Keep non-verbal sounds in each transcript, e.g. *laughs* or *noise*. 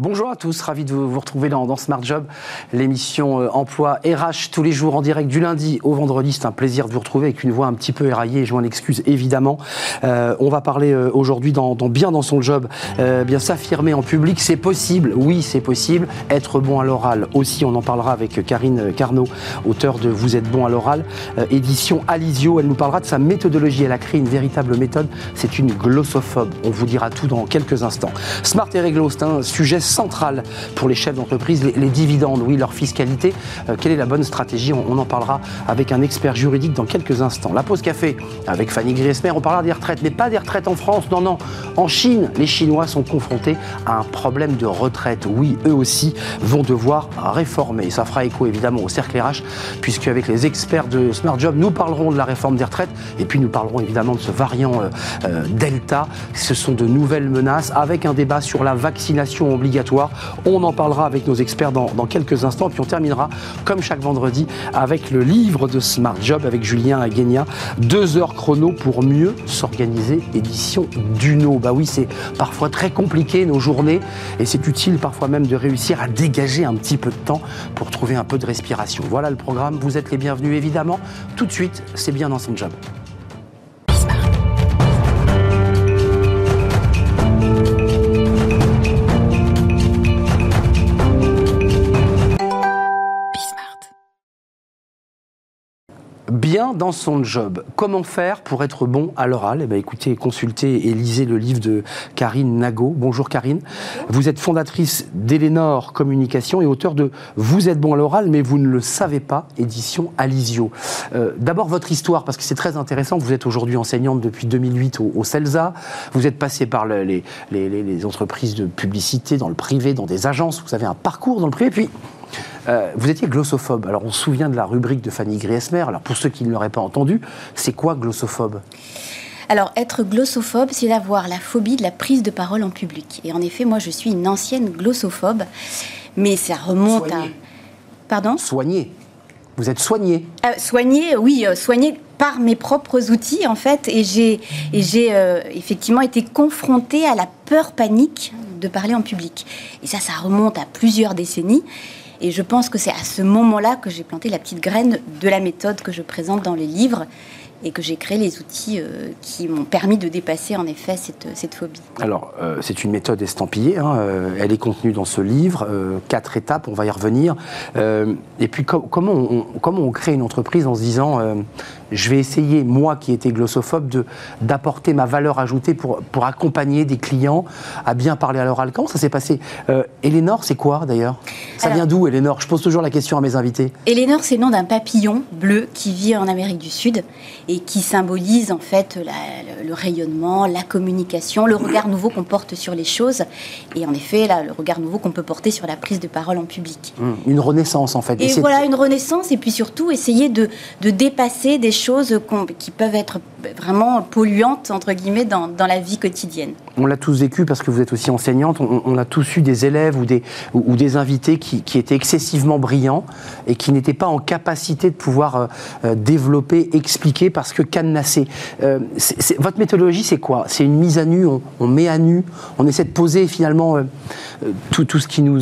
Bonjour à tous, ravi de vous retrouver dans, Smart Job, l'émission euh, emploi RH tous les jours en direct du lundi au vendredi. C'est un plaisir de vous retrouver avec une voix un petit peu éraillée, je m'en excuse évidemment. Euh, on va parler euh, aujourd'hui dans, bien dans son job, bien s'affirmer en public, c'est possible, oui c'est possible. Être bon à l'oral aussi, on en parlera avec Karine Carnot, auteur de Vous êtes bon à l'oral, édition Alizio. Elle nous parlera de sa méthodologie, elle a créé une véritable méthode, c'est une glossophobe. On vous dira tout dans quelques instants. Smart et réglo, c'est un sujet centrale pour les chefs d'entreprise, les, dividendes, oui, leur fiscalité. Euh, quelle est la bonne stratégie on, en parlera avec un expert juridique dans quelques instants. La pause café avec Fanny Griesmer, on parlera des retraites, mais pas des retraites en France, non, non. En Chine, les Chinois sont confrontés à un problème de retraite. Oui, eux aussi vont devoir réformer. Ça fera écho évidemment au cercle RH, puisque avec les experts de Smart Job, nous parlerons de la réforme des retraites et puis nous parlerons évidemment de ce variant euh, euh, Delta. Ce sont de nouvelles menaces avec un débat sur la vaccination obligatoire on en parlera avec nos experts dans, quelques instants. Puis on terminera, comme chaque vendredi, avec le livre de Smart Job avec Julien Aguenia. Deux heures chrono pour mieux s'organiser, édition Duno. Bah oui, c'est parfois très compliqué nos journées et c'est utile parfois même de réussir à dégager un petit peu de temps pour trouver un peu de respiration. Voilà le programme. Vous êtes les bienvenus évidemment. Tout de suite, c'est bien dans son job. Bien dans son job. Comment faire pour être bon à l'oral? Eh bien, écoutez, consultez et lisez le livre de Karine Nago. Bonjour Karine. Vous êtes fondatrice d'Elénor Communication et auteur de Vous êtes bon à l'oral, mais vous ne le savez pas, édition Alizio. Euh, d'abord, votre histoire, parce que c'est très intéressant. Vous êtes aujourd'hui enseignante depuis 2008 au, CELSA. Vous êtes passée par les, les entreprises de publicité, dans le privé, dans des agences. Vous avez un parcours dans le privé. Puis, euh, vous étiez glossophobe. Alors, on se souvient de la rubrique de Fanny Griesmer. Alors, pour ceux qui ne l'auraient pas entendu, c'est quoi glossophobe? Alors, être glossophobe, c'est d'avoir la phobie de la prise de parole en public. Et en effet, moi, je suis une ancienne glossophobe, mais ça remonte à... Pardon? Soigné. Vous êtes soigné. Euh, soigné, oui, euh, soigné par mes propres outils, en fait. Et j'ai, j'ai effectivement été confrontée à la peur panique de parler en public. Et ça, ça remonte à plusieurs décennies. Et je pense que c'est à ce moment-là que j'ai planté la petite graine de la méthode que je présente dans les livres et que j'ai créé les outils euh, qui m'ont permis de dépasser en effet cette, cette phobie. Alors, euh, c'est une méthode estampillée, hein, euh, elle est contenue dans ce livre, quatre étapes, on va y revenir. et puis, comment, comment on crée une entreprise en se disant, je vais essayer, moi qui étais glossophobe, de, d'apporter ma valeur ajoutée pour, pour accompagner des clients à bien parler à l'oral. Comment ça s'est passé Elénor, c'est quoi d'ailleurs? Ça vient d'où, Elénor Je pose toujours la question à mes invités. Elénor, c'est le nom d'un papillon bleu qui vit en Amérique du Sud et qui symbolise en fait le, rayonnement, la communication, le regard nouveau qu'on porte sur les choses et en effet là, le regard nouveau qu'on peut porter sur la prise de parole en public. Mmh, une renaissance en fait. Et, voilà, une renaissance et puis surtout essayer de, de dépasser des choses qui peuvent être vraiment polluantes entre guillemets dans, dans la vie quotidienne. On l'a tous vécu parce que vous êtes aussi enseignante, on, a tous eu des élèves ou des, ou, des invités qui, qui, étaient excessivement brillants et qui n'étaient pas en capacité de pouvoir euh, euh, développer, expliquer parce que cadenassé. Euh, votre méthodologie, c'est quoi? C'est une mise à nu, on, met à nu, on essaie de poser finalement tout, tout, ce qui nous,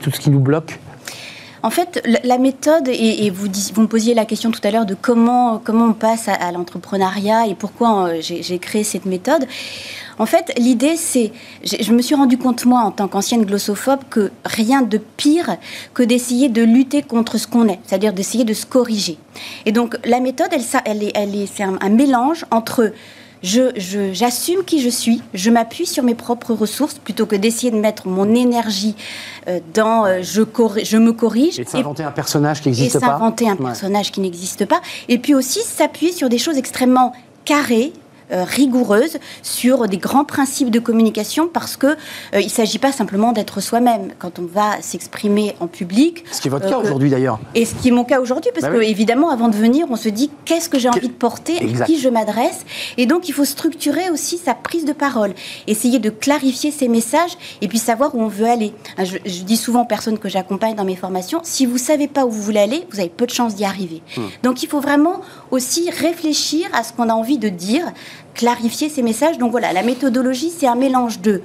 tout ce qui nous bloque? En fait, la méthode, et, vous, vous, me posiez la question tout à l'heure de comment, comment on passe à, l'entrepreneuriat et pourquoi j'ai créé cette méthode. En fait, l'idée, c'est, je me suis rendu compte, moi, en tant qu'ancienne glossophobe, que rien de pire que d'essayer de lutter contre ce qu'on est, c'est-à-dire d'essayer de se corriger. Et donc, la méthode, elle, elle est, elle est, c'est un, mélange entre je, j'assume qui je suis, je m'appuie sur mes propres ressources plutôt que d'essayer de mettre mon énergie euh, dans euh, je, je me corrige. Et de s'inventer un personnage qui n'existe pas. Et s'inventer un personnage qui n'existe pas. Et puis aussi s'appuyer sur des choses extrêmement carrées, rigoureuse sur des grands principes de communication parce que euh, il ne s'agit pas simplement d'être soi-même quand on va s'exprimer en public. Ce qui est votre cas euh, aujourd'hui d'ailleurs. Et ce qui est mon cas aujourd'hui parce bah que évidemment avant de venir on se dit qu'est-ce que j'ai envie de porter, à qui je m'adresse? Et donc il faut structurer aussi sa prise de parole, essayer de clarifier ses messages et puis savoir où on veut aller. Je, dis souvent aux personnes que j'accompagne dans mes formations, si vous savez pas où vous voulez aller, vous avez peu de chances d'y arriver. Hmm. Donc il faut vraiment aussi réfléchir à ce qu'on a envie de dire, clarifier ces messages. Donc voilà, la méthodologie, c'est un mélange de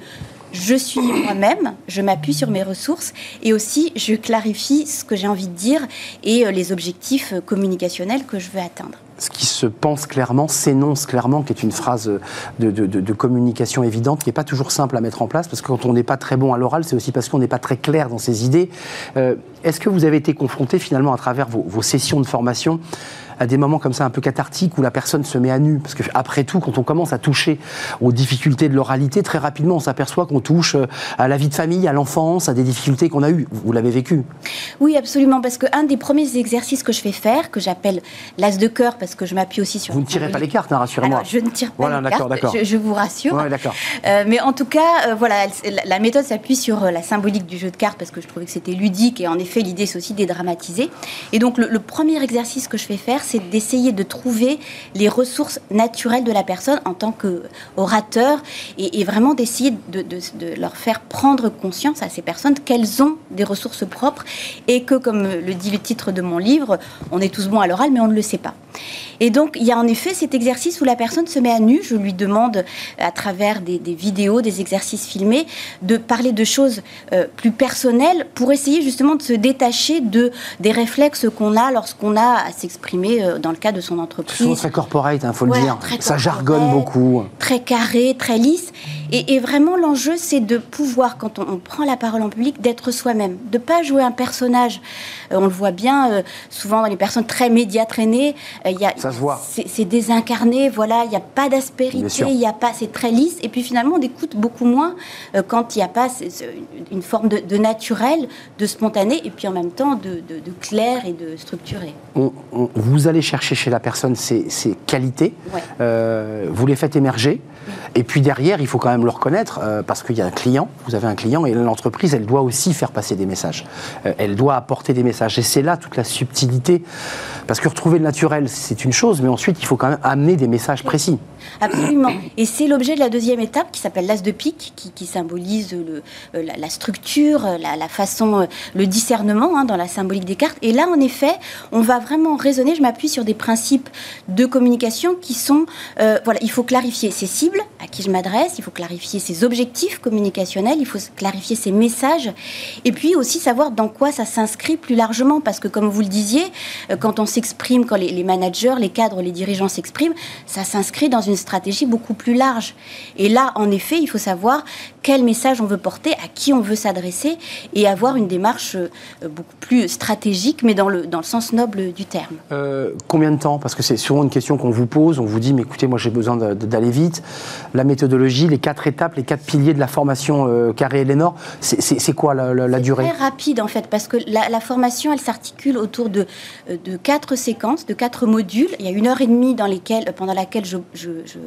je suis moi-même, je m'appuie sur mes ressources et aussi je clarifie ce que j'ai envie de dire et euh, les objectifs euh, communicationnels que je veux atteindre ce qui se pense clairement, s'énonce clairement, qui est une phrase de, communication évidente, qui n'est pas toujours simple à mettre en place, parce que quand on n'est pas très bon à l'oral, c'est aussi parce qu'on n'est pas très clair dans ses idées. Euh, est-ce que vous avez été confronté finalement à travers vos sessions de formation à des moments comme ça un peu cathartiques où la personne se met à nu. Parce que après tout, quand on commence à toucher aux difficultés de l'oralité, très rapidement, on s'aperçoit qu'on touche euh, à la vie de famille, à l'enfance, à des difficultés qu'on a eues. Vous l'avez vécu Oui, absolument. Parce qu'un des premiers exercices que je fais faire, que j'appelle l'as de cœur, parce que je m'appuie aussi sur. Vous ne tirez pas les cartes, hein, rassurez-moi. je ne tire pas les cartes. Je, je, vous rassure. Ouais, d'accord. Euh, mais en tout cas, euh, voilà, la méthode s'appuie sur la symbolique du jeu de cartes parce que je trouvais que c'était ludique et en effet, l'idée c'est aussi dédramatiser. Et donc, le, le premier exercice que je fais faire, c'est d'essayer de trouver les ressources naturelles de la personne en tant qu'orateur et, et, vraiment d'essayer de, leur faire prendre conscience à ces personnes qu'elles ont des ressources propres et que, comme le dit le titre de mon livre, on est tous bons à l'oral mais on ne le sait pas. Et donc, il y a en effet cet exercice où la personne se met à nu. Je lui demande, à travers des, vidéos, des exercices filmés, de parler de choses euh, plus personnelles pour essayer justement de se détacher de, des réflexes qu'on a lorsqu'on a à s'exprimer euh, dans le cadre de son entreprise. C'est très corporate, il hein, faut le dire. Ça jargonne beaucoup. Très carré, très lisse. Et, vraiment, l'enjeu, c'est de pouvoir, quand on, prend la parole en public, d'être soi-même, de pas jouer un personnage. Euh, on le voit bien, souvent dans les personnes très média traînées, y a c'est désincarné, voilà, il n'y a pas d'aspérité, il y a pas, c'est très lisse. Et puis finalement, on écoute beaucoup moins euh, quand il n'y a pas une forme de, naturel, de spontané, et puis en même temps de, clair et de structuré. vous allez chercher chez la personne ses, qualités, euh, vous les faites émerger. Et puis derrière, il faut quand même le reconnaître, euh, parce qu'il y a un client, vous avez un client, et l'entreprise, elle doit aussi faire passer des messages. elle doit apporter des messages. Et c'est là toute la subtilité. Parce que retrouver le naturel, c'est une chose, mais ensuite, il faut quand même amener des messages précis. Absolument. Et c'est l'objet de la deuxième étape qui s'appelle l'as de pique, qui, symbolise le, euh, la, structure, la, façon, euh, le discernement hein, dans la symbolique des cartes. Et là, en effet, on va vraiment raisonner. Je m'appuie sur des principes de communication qui sont, euh, voilà, il faut clarifier ses cibles, à qui je m'adresse, il faut clarifier ses objectifs communicationnels, il faut clarifier ses messages, et puis aussi savoir dans quoi ça s'inscrit plus largement, parce que comme vous le disiez, quand on s'exprime, quand les, les managers, les cadres, les dirigeants s'expriment, ça s'inscrit dans une stratégie beaucoup plus large. Et là, en effet, il faut savoir quel message on veut porter, à qui on veut s'adresser, et avoir une démarche euh, beaucoup plus stratégique, mais dans le, dans le sens noble du terme. Euh, combien de temps? Parce que c'est souvent une question qu'on vous pose, on vous dit, mais écoutez, moi j'ai besoin d'aller vite. La méthodologie, les quatre étapes, les quatre piliers de la formation euh, Carré et Lénore, c'est quoi la, la, durée C'est très rapide en fait, parce que la, formation, elle s'articule autour de, de quatre séquences, de quatre modules. Il y a une heure et demie dans lesquelles, pendant laquelle je,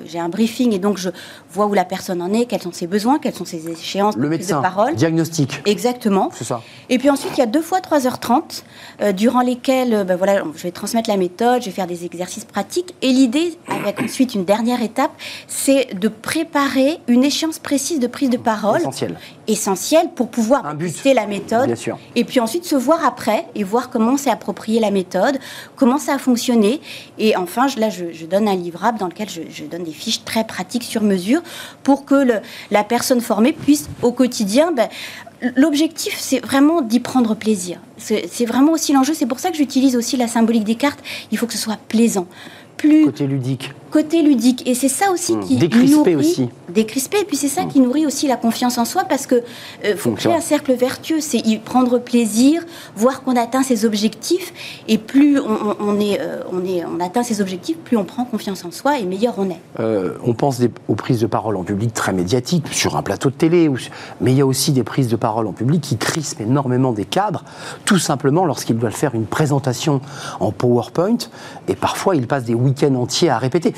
j'ai un briefing et donc je vois où la personne en est, quels sont ses besoins, quelles sont ses échéances le médecin, de parole. Diagnostic. Exactement. C'est ça. Et puis ensuite, il y a deux fois 3h30, euh, durant lesquelles euh, ben voilà, je vais transmettre la méthode, je vais faire des exercices pratiques. Et l'idée, avec ensuite une dernière étape, c'est de préparer une échéance précise de prise de parole. Essentiel. Essentiel pour pouvoir tester la méthode. Bien sûr. Et puis ensuite se voir après et voir comment s'est approprié la méthode, comment ça a fonctionné. Et enfin, là, je, je donne un livrable dans lequel je, je donne des fiches très pratiques sur mesure pour que le, la personne formée puisse au quotidien ben, L'objectif, c'est vraiment d'y prendre plaisir. C'est vraiment aussi l'enjeu. C'est pour ça que j'utilise aussi la symbolique des cartes. Il faut que ce soit plaisant. Plus côté ludique côté ludique. Et c'est ça aussi mmh. qui nourrit, aussi. Décrispé. Et puis c'est ça mmh. qui nourrit aussi la confiance en soi parce que euh, faut créer un cercle vertueux. C'est y prendre plaisir, voir qu'on atteint ses objectifs. Et plus on, est, euh, on, est, on atteint ses objectifs, plus on prend confiance en soi et meilleur on est. Euh, on pense aux prises de parole en public très médiatiques, sur un plateau de télé. Mais il y a aussi des prises de parole en public qui crispent énormément des cadres, tout simplement lorsqu'ils doivent faire une présentation en PowerPoint. Et parfois, ils passent des week-ends entiers à répéter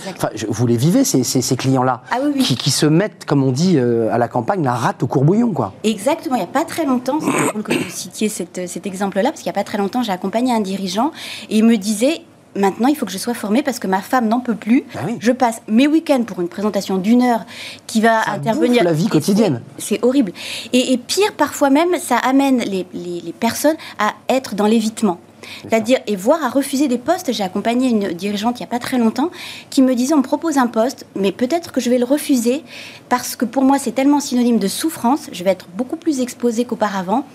vous les vivez, ces, clients-là, ah qui, se mettent, comme on dit euh, à la campagne, la rate au courbouillon. Quoi. Exactement. Il n'y a pas très longtemps, c'est drôle que vous citiez cet exemple-là, parce qu'il n'y a pas très longtemps, j'ai accompagné un dirigeant et il me disait maintenant, il faut que je sois formée parce que ma femme n'en peut plus. Ah je passe mes week-ends pour une présentation d'une heure qui va ça intervenir. la vie quotidienne. C'est horrible. Et, pire, parfois même, ça amène les, les personnes à être dans l'évitement C'est-à-dire, et voire à refuser des postes. J'ai accompagné une dirigeante il n'y a pas très longtemps qui me disait on me propose un poste, mais peut-être que je vais le refuser parce que pour moi c'est tellement synonyme de souffrance, je vais être beaucoup plus exposée qu'auparavant.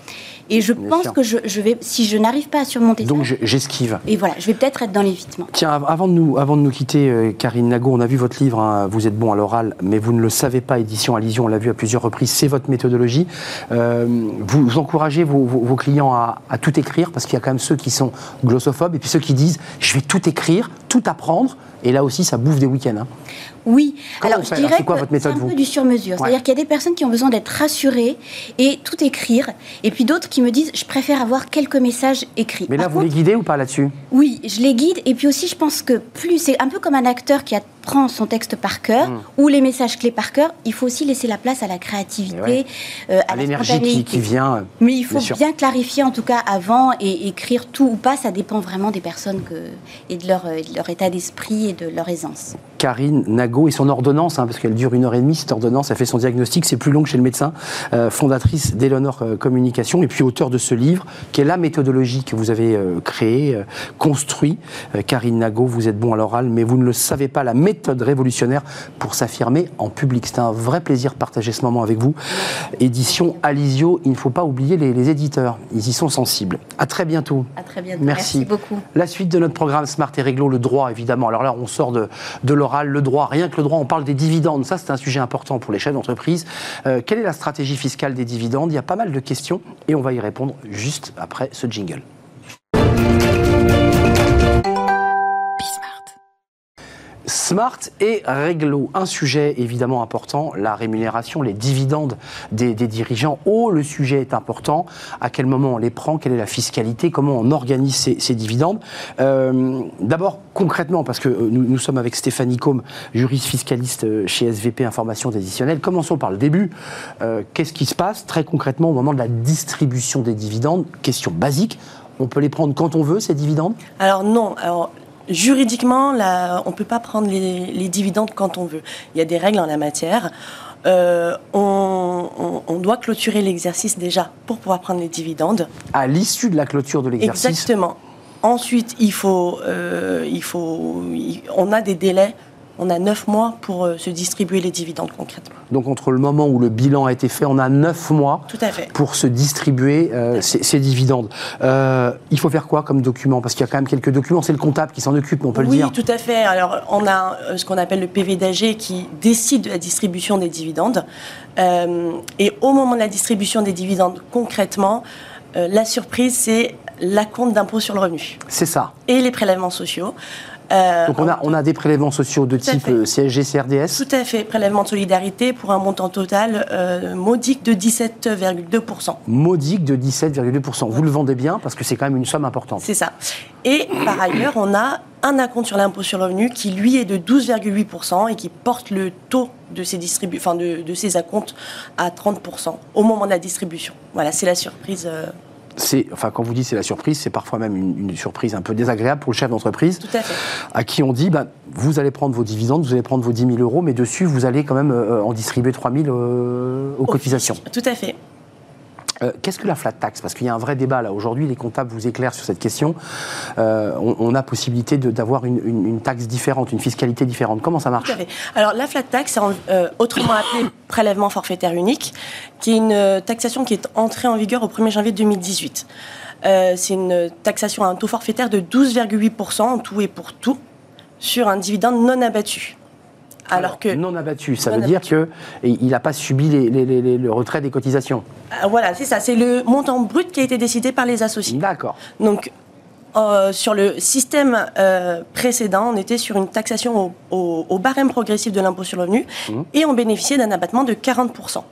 Et je pense que je, vais, si je n'arrive pas à surmonter Donc j'esquive. Et voilà, je vais peut-être être dans l'évitement. Tiens, avant de nous, avant de nous quitter, euh, Karine Nago, on a vu votre livre, hein, Vous êtes bon à l'oral, mais vous ne le savez pas, édition Alision, on l'a vu à plusieurs reprises, c'est votre méthodologie. Euh, vous, encouragez vos, clients à, à, tout écrire, parce qu'il y a quand même ceux qui sont glossophobes, et puis ceux qui disent, je vais tout écrire, tout apprendre, et là aussi, ça bouffe des week-ends. Hein. Oui. Alors, je dirais que c'est un peu du sur-mesure. C'est-à-dire qu'il y a des personnes qui ont besoin d'être rassurées et tout écrire, et puis d'autres qui me disent je préfère avoir quelques messages écrits. Mais là, vous les guidez ou pas là-dessus? Oui, je les guide, et puis aussi, je pense que plus c'est un peu comme un acteur qui apprend son texte par cœur hmm. ou les messages clés par cœur, il faut aussi laisser la place à la créativité, euh, à, l'énergie qui, vient. Mais il faut bien, clarifier en tout cas avant et écrire tout ou pas. Ça dépend vraiment des personnes que, et de leur, de leur état d'esprit et de leur aisance. Karine Nago et son ordonnance, hein, parce qu'elle dure une heure et demie, cette ordonnance, elle fait son diagnostic, c'est plus long que chez le médecin, euh, fondatrice d'Eleanor euh, Communication, et puis auteur de ce livre, qui est la méthodologie que vous avez euh, créée, construit. Karine Nago, vous êtes bon à l'oral, mais vous ne le savez pas, la méthode révolutionnaire pour s'affirmer en public. C'est un vrai plaisir de partager ce moment avec vous. Édition Alizio, il ne faut pas oublier les, éditeurs, ils y sont sensibles. À très bientôt. À très bientôt. Merci. Merci beaucoup. La suite de notre programme Smart et Réglo, le droit évidemment. Alors là, on sort de, de l'oral, le droit, rien que le droit, on parle des dividendes. Ça, c'est un sujet important pour les chefs d'entreprise. Euh, quelle est la stratégie fiscale des dividendes? Il y a pas mal de questions et on va y répondre juste après ce jingle. Smart et réglo. Un sujet évidemment important, la rémunération, les dividendes des, dirigeants. Oh, le sujet est important. À quel moment on les prend? Quelle est la fiscalité? Comment on organise ces, dividendes? Euh, D'abord, concrètement, parce que euh, nous, sommes avec Stéphanie Combe, juriste fiscaliste euh, chez SVP Information Décisionnelle. Commençons par le début. Qu'est-ce qui se passe? Très concrètement au moment de la distribution des dividendes Question basique. On peut les prendre quand on veut, ces dividendes? Alors non. Juridiquement, on ne peut pas prendre les, dividendes quand on veut. Il y a des règles en la matière. Euh, on, doit clôturer l'exercice déjà pour pouvoir prendre les dividendes. À l'issue de la clôture de l'exercice Exactement. Ensuite, il faut, euh, il faut, on a des délais on a neuf mois pour euh, se distribuer les dividendes concrètement. Donc entre le moment où le bilan a été fait, on a neuf mois pour se distribuer euh, ces, dividendes. Euh, il faut faire quoi comme document? Parce qu'il y a quand même quelques documents, c'est le comptable qui s'en occupe, on peut le dire. Oui, tout à fait. Alors on a ce qu'on appelle le PV d'AG qui décide de la distribution des dividendes. et au moment de la distribution des dividendes, concrètement, la surprise, c'est la compte d'impôt sur le revenu. C'est ça. Et les prélèvements sociaux. Euh, Donc on a, on a des prélèvements sociaux de type euh, CSG, CRDS Tout à fait, prélèvement de solidarité pour un montant total euh, modique de 17,2%. Modique de 17,2%. Vous le vendez bien parce que c'est quand même une somme importante. C'est ça. Et par ailleurs, on a un acompte sur l'impôt sur le revenu qui lui est de 12,8% et qui porte le taux de ces, distribu enfin de, de ces acomptes à 30% au moment de la distribution. Voilà, c'est la surprise c'est, enfin, quand vous dites c'est la surprise, c'est parfois même une, surprise un peu désagréable pour le chef d'entreprise, à, qui on dit, bah, vous allez prendre vos dividendes, vous allez prendre vos 10 000 euros, mais dessus, vous allez quand même euh, en distribuer 3 000 euh, aux cotisations. Tout à fait. Euh, qu'est-ce que la flat tax? Parce qu'il y a un vrai débat là. Aujourd'hui, les comptables vous éclairent sur cette question. Euh, on, a possibilité d'avoir une, taxe différente, une fiscalité différente. Comment ça marche? Alors, la flat tax, euh, autrement appelé *coughs* prélèvement forfaitaire unique, qui est une taxation qui est entrée en vigueur au 1er janvier 2018. c'est une taxation à un taux forfaitaire de 12,8% en tout et pour tout sur un dividende non abattu. Alors, que non abattu, ça veut dire qu'il n'a pas subi le retrait des cotisations. Ah, voilà, c'est ça. C'est le montant brut qui a été décidé par les associés. D'accord. Donc, euh, sur le système euh, précédent, on était sur une taxation au, barème progressif de l'impôt sur le revenu mmh. et on bénéficiait d'un abattement de 40%.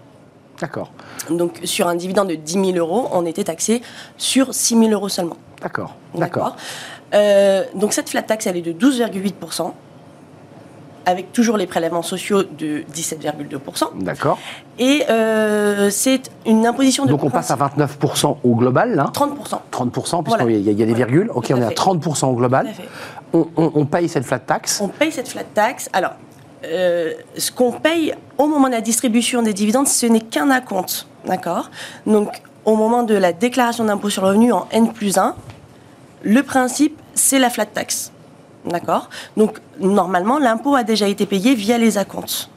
D'accord. Donc, sur un dividende de 10 000 euros, on était taxé sur 6 000 euros seulement. D'accord. D'accord. Euh, donc, cette flat tax, elle est de 12,8% avec toujours les prélèvements sociaux de 17,2%. D'accord. Et euh, c'est une imposition de. Donc on passe à 29% au global, là 30%. 30%, puisqu'il y, a des virgules. Ok, on est à 30% au global. On, on, paye cette flat tax On paye cette flat tax. Alors, euh, ce qu'on paye au moment de la distribution des dividendes, ce n'est qu'un acompte. D'accord? Donc, au moment de la déclaration d'impôt sur le revenu en N plus 1, Le principe, c'est la flat tax. D'accord. Donc, normalement, l'impôt a déjà été payé via les acomptes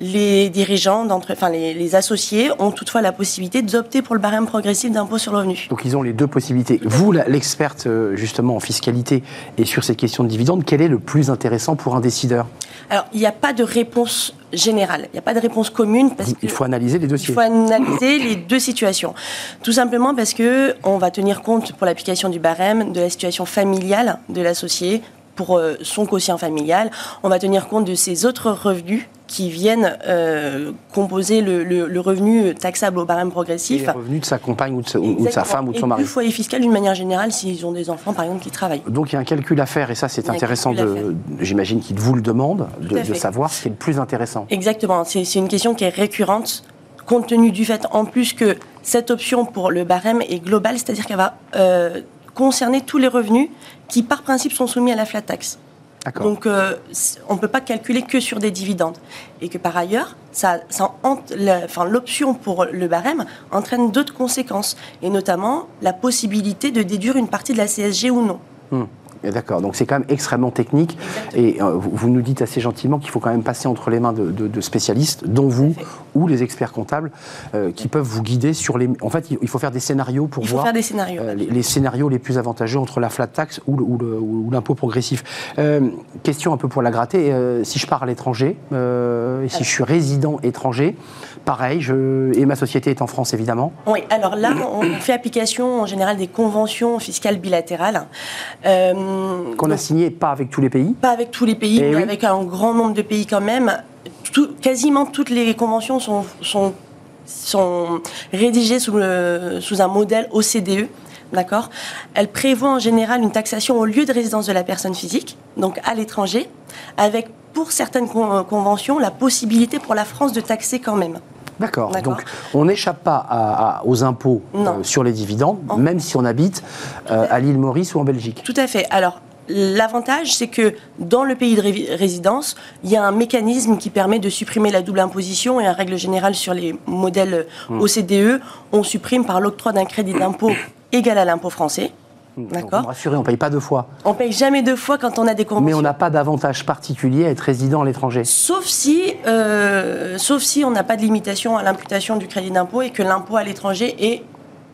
les dirigeants, enfin les, associés, ont toutefois la possibilité d'opter pour le barème progressif d'impôt sur le revenu. Donc ils ont les deux possibilités. Vous, l'experte euh, justement en fiscalité et sur ces questions de dividendes, quel est le plus intéressant pour un décideur? Alors il n'y a pas de réponse générale, il n'y a pas de réponse commune. Parce il faut analyser les dossiers. Il faut analyser les deux situations. Tout simplement parce que on va tenir compte pour l'application du barème de la situation familiale de l'associé pour euh, son quotient familial. On va tenir compte de ses autres revenus qui viennent euh, composer le, revenu taxable au barème progressif. Et les revenus de sa compagne ou de sa, femme ou de son mari. Et du foyer fiscal d'une manière générale s'ils ont des enfants, par exemple, qui travaillent. Donc il y a un calcul à faire et ça c'est intéressant, de, j'imagine qu'il vous le demande, de, de, savoir ce qui est le plus intéressant. Exactement, c'est une question qui est récurrente compte tenu du fait en plus que cette option pour le barème est globale, c'est-à-dire qu'elle va euh, concerner tous les revenus qui par principe sont soumis à la flat tax. Donc, euh, on ne peut pas calculer que sur des dividendes. Et que par ailleurs, ça, l'option pour le barème entraîne d'autres conséquences, et notamment la possibilité de déduire une partie de la CSG ou non. Hmm. D'accord, donc c'est quand même extrêmement technique. Et euh, vous, nous dites assez gentiment qu'il faut quand même passer entre les mains de, spécialistes, dont vous ou les experts comptables, euh, qui peuvent vous guider sur les. En fait, il faut faire des scénarios pour voir des scénarios, euh, les, scénarios les plus avantageux entre la flat tax ou, l'impôt progressif. question un peu pour la gratter. si je pars à l'étranger, et si je suis résident étranger, pareil, je... et ma société est en France évidemment. Oui, alors là, on fait application en général des conventions fiscales bilatérales. Qu'on a signé pas avec tous les pays Pas avec tous les pays, eh mais avec un grand nombre de pays quand même. quasiment toutes les conventions sont, sont, sont rédigées sous, le, sous un modèle OCDE. D'accord? Elle prévoit en général une taxation au lieu de résidence de la personne physique, donc à l'étranger, avec pour certaines conventions la possibilité pour la France de taxer quand même. D'accord. Donc on n'échappe pas aux impôts euh, sur les dividendes, même si on habite euh, à l'île Maurice ou en Belgique. Tout à fait. Alors L'avantage, c'est que dans le pays de résidence, il y a un mécanisme qui permet de supprimer la double imposition et en règle générale sur les modèles hmm. OCDE, on supprime par l'octroi d'un crédit d'impôt égal à l'impôt français. D'accord. Rassurez, on ne paye pas deux fois. On paye jamais deux fois quand on a des conventions. Mais on n'a pas d'avantage particulier à être résident à l'étranger. Sauf si, euh, sauf si on n'a pas de limitation à l'imputation du crédit d'impôt et que l'impôt à l'étranger est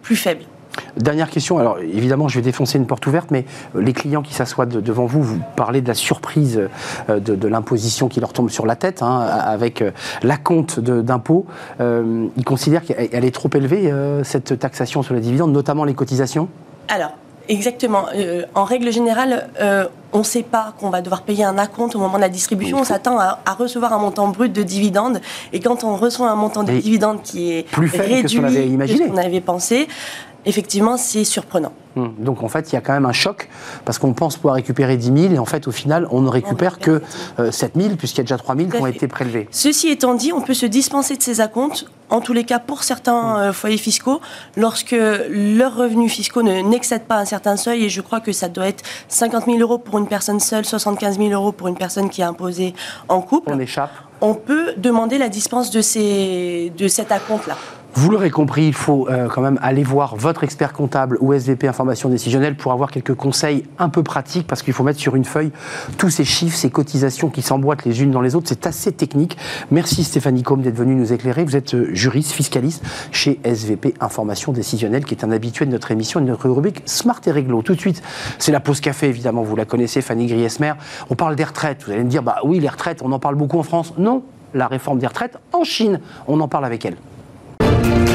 plus faible. Dernière question, alors évidemment je vais défoncer une porte ouverte, mais les clients qui s'assoient devant vous, vous parlez de la surprise euh, de, l'imposition qui leur tombe sur la tête, hein, avec euh, la compte d'impôt. ils considèrent qu'elle est trop élevée, cette taxation sur les dividendes, notamment les cotisations? Alors, Exactement. Euh, en règle générale, euh, on ne sait pas qu'on va devoir payer un acompte au moment de la distribution. On s'attend à, recevoir un montant brut de dividendes. Et quand on reçoit un montant de dividendes qui est plus réduit que ce qu'on avait imaginé, qu'on avait pensé, effectivement, c'est surprenant. Hum. Donc en fait, il y a quand même un choc parce qu'on pense pouvoir récupérer 10 000 et en fait, au final, on ne récupère que 7 000 puisqu'il y a déjà 3 000 qui ont été prélevés. Ceci étant dit, on peut se dispenser de ces acomptes, en tous les cas pour certains euh, foyers fiscaux, lorsque leurs revenus fiscaux n'excèdent pas un certain seuil et je crois que ça doit être 50 000 euros pour une personne seule, 75 000 euros pour une personne qui est imposée en couple. On échappe. On peut demander la dispense de, ces, de cet acompte-là. Vous l'aurez compris, il faut euh, quand même aller voir votre expert comptable ou SVP information décisionnelle pour avoir quelques conseils un peu pratiques parce qu'il faut mettre sur une feuille tous ces chiffres, ces cotisations qui s'emboîtent les unes dans les autres. C'est assez technique. Merci Stéphanie Combe d'être venue nous éclairer. Vous êtes euh, juriste, fiscaliste chez SVP Information Décisionnelle qui est un habitué de notre émission et de notre rubrique Smart et Réglo. Tout de suite, c'est la pause café évidemment, vous la connaissez, Fanny Griesmer. On parle des retraites. Vous allez me dire, bah oui, les retraites, on en parle beaucoup en France. Non, la réforme des retraites en Chine, on en parle avec elle. Thank you.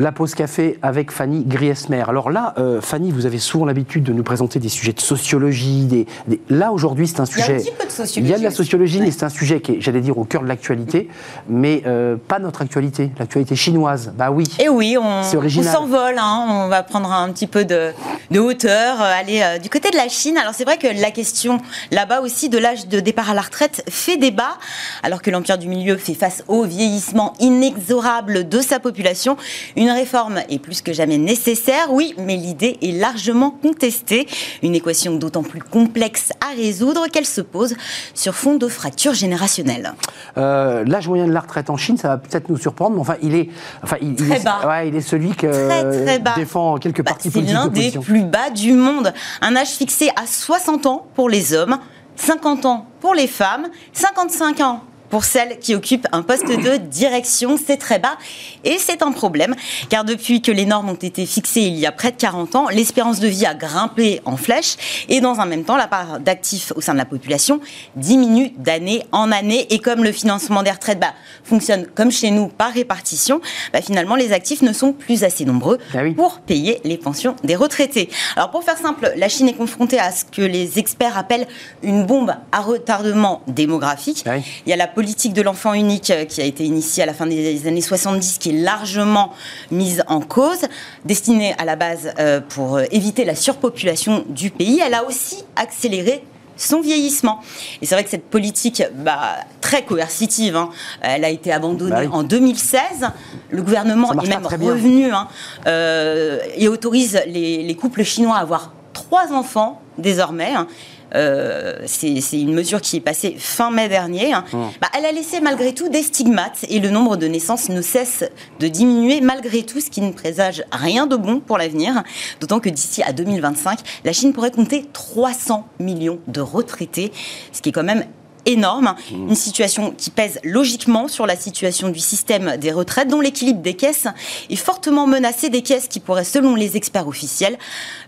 La pause café avec Fanny Griesmer. Alors là, euh, Fanny, vous avez souvent l'habitude de nous présenter des sujets de sociologie. Des, Là, aujourd'hui, c'est un sujet. Il y a un petit peu de sociologie. Il y a de la sociologie, mais c'est un sujet qui est, j'allais dire, au cœur de l'actualité, mais euh, pas notre actualité, l'actualité chinoise. Bah oui. Et oui, on, s'envole. Hein. on va prendre un petit peu de, hauteur, euh, aller du côté de la Chine. Alors c'est vrai que la question là-bas aussi de l'âge de départ à la retraite fait débat, alors que l'Empire du Milieu fait face au vieillissement inexorable de sa population. Une Une réforme est plus que jamais nécessaire, oui, mais l'idée est largement contestée. Une équation d'autant plus complexe à résoudre qu'elle se pose sur fond de fractures générationnelles. Euh, L'âge moyen de la retraite en Chine, ça va peut-être nous surprendre, mais enfin, il est, enfin, il, très est, bas. Ouais, il est celui que très, très bas. défend quelques bah, partis politiques. C'est l'un des plus bas du monde. Un âge fixé à 60 ans pour les hommes, 50 ans pour les femmes, 55 ans pour celles qui occupent un poste de direction. C'est très bas et c'est un problème car depuis que les normes ont été fixées il y a près de 40 ans, l'espérance de vie a grimpé en flèche et dans un même temps, la part d'actifs au sein de la population diminue d'année en année et comme le financement des retraites bah, fonctionne comme chez nous par répartition, bah, finalement les actifs ne sont plus assez nombreux ah oui. pour payer les pensions des retraités. Alors pour faire simple, la Chine est confrontée à ce que les experts appellent une bombe à retardement démographique. Ah oui. Il y a la politique de l'enfant unique euh, qui a été initiée à la fin des années 70, qui est largement mise en cause, destinée à la base euh, pour euh, éviter la surpopulation du pays. Elle a aussi accéléré son vieillissement. Et c'est vrai que cette politique bah, très coercitive, hein, elle a été abandonnée bah oui. en 2016. Le gouvernement est même revenu hein, euh, et autorise les, les, couples chinois à avoir trois enfants désormais. Hein. Euh, c'est une mesure qui est passée fin mai dernier. Mmh. Bah, elle a laissé malgré tout des stigmates et le nombre de naissances ne cesse de diminuer malgré tout, ce qui ne présage rien de bon pour l'avenir. D'autant que d'ici à 2025, la Chine pourrait compter 300 millions de retraités, ce qui est quand même énorme, mmh. une situation qui pèse logiquement sur la situation du système des retraites, dont l'équilibre des caisses est fortement menacé, des caisses qui pourraient, selon les experts officiels,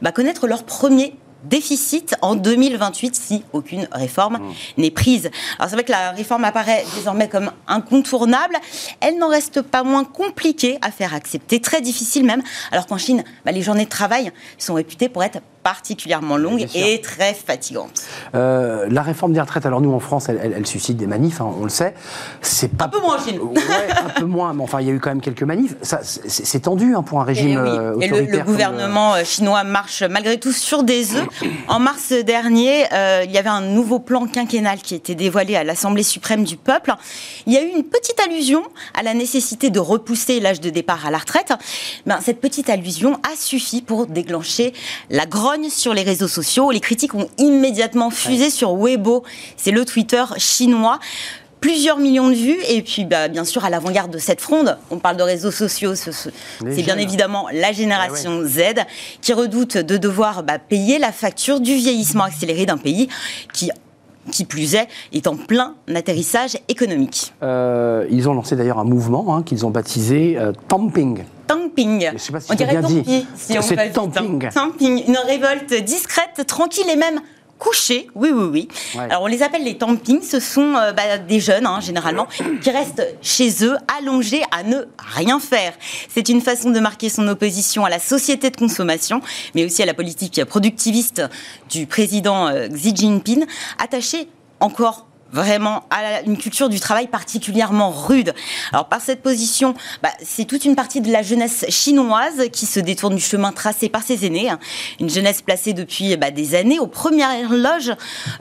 bah, connaître leur premier déficit en 2028 si aucune réforme mmh. n'est prise. Alors c'est vrai que la réforme apparaît désormais comme incontournable. Elle n'en reste pas moins compliquée à faire accepter, très difficile même, alors qu'en Chine, bah, les journées de travail sont réputées pour être particulièrement longue et très fatigante. Euh, la réforme des retraites, alors nous en France, elle, elle, elle suscite des manifs, hein, on le sait. C'est pas un peu moins en Chine. ouais, un peu moins, mais enfin il y a eu quand même quelques manifs. C'est tendu hein, pour un régime et oui. euh, et le, le, gouvernement euh... chinois marche malgré tout sur des œufs. En mars dernier, euh, il y avait un nouveau plan quinquennal qui était dévoilé à l'Assemblée suprême du peuple. Il y a eu une petite allusion à la nécessité de repousser l'âge de départ à la retraite. Ben, cette petite allusion a suffi pour déclencher la grogne sur les réseaux sociaux. Les critiques ont immédiatement fusé ouais. sur Weibo, c'est le Twitter chinois plusieurs millions de vues et puis bah, bien sûr à l'avant-garde de cette fronde, on parle de réseaux sociaux, c'est bien évidemment la génération ouais. Z qui redoute de devoir bah, payer la facture du vieillissement accéléré d'un pays qui qui plus est, est en plein atterrissage économique. Euh, ils ont lancé d'ailleurs un mouvement hein, qu'ils ont baptisé euh, Tamping. Tamping. Je sais pas si on dirait tampi, si on C'est tamping. Tamping. Une révolte discrète, tranquille et même couchés, oui, oui, oui. Ouais. Alors on les appelle les tampings, ce sont euh, bah, des jeunes, hein, généralement, qui restent chez eux, allongés à ne rien faire. C'est une façon de marquer son opposition à la société de consommation, mais aussi à la politique productiviste du président euh, Xi Jinping, attaché encore vraiment à une culture du travail particulièrement rude. Alors par cette position, bah, c'est toute une partie de la jeunesse chinoise qui se détourne du chemin tracé par ses aînés, hein. une jeunesse placée depuis bah, des années aux premières loges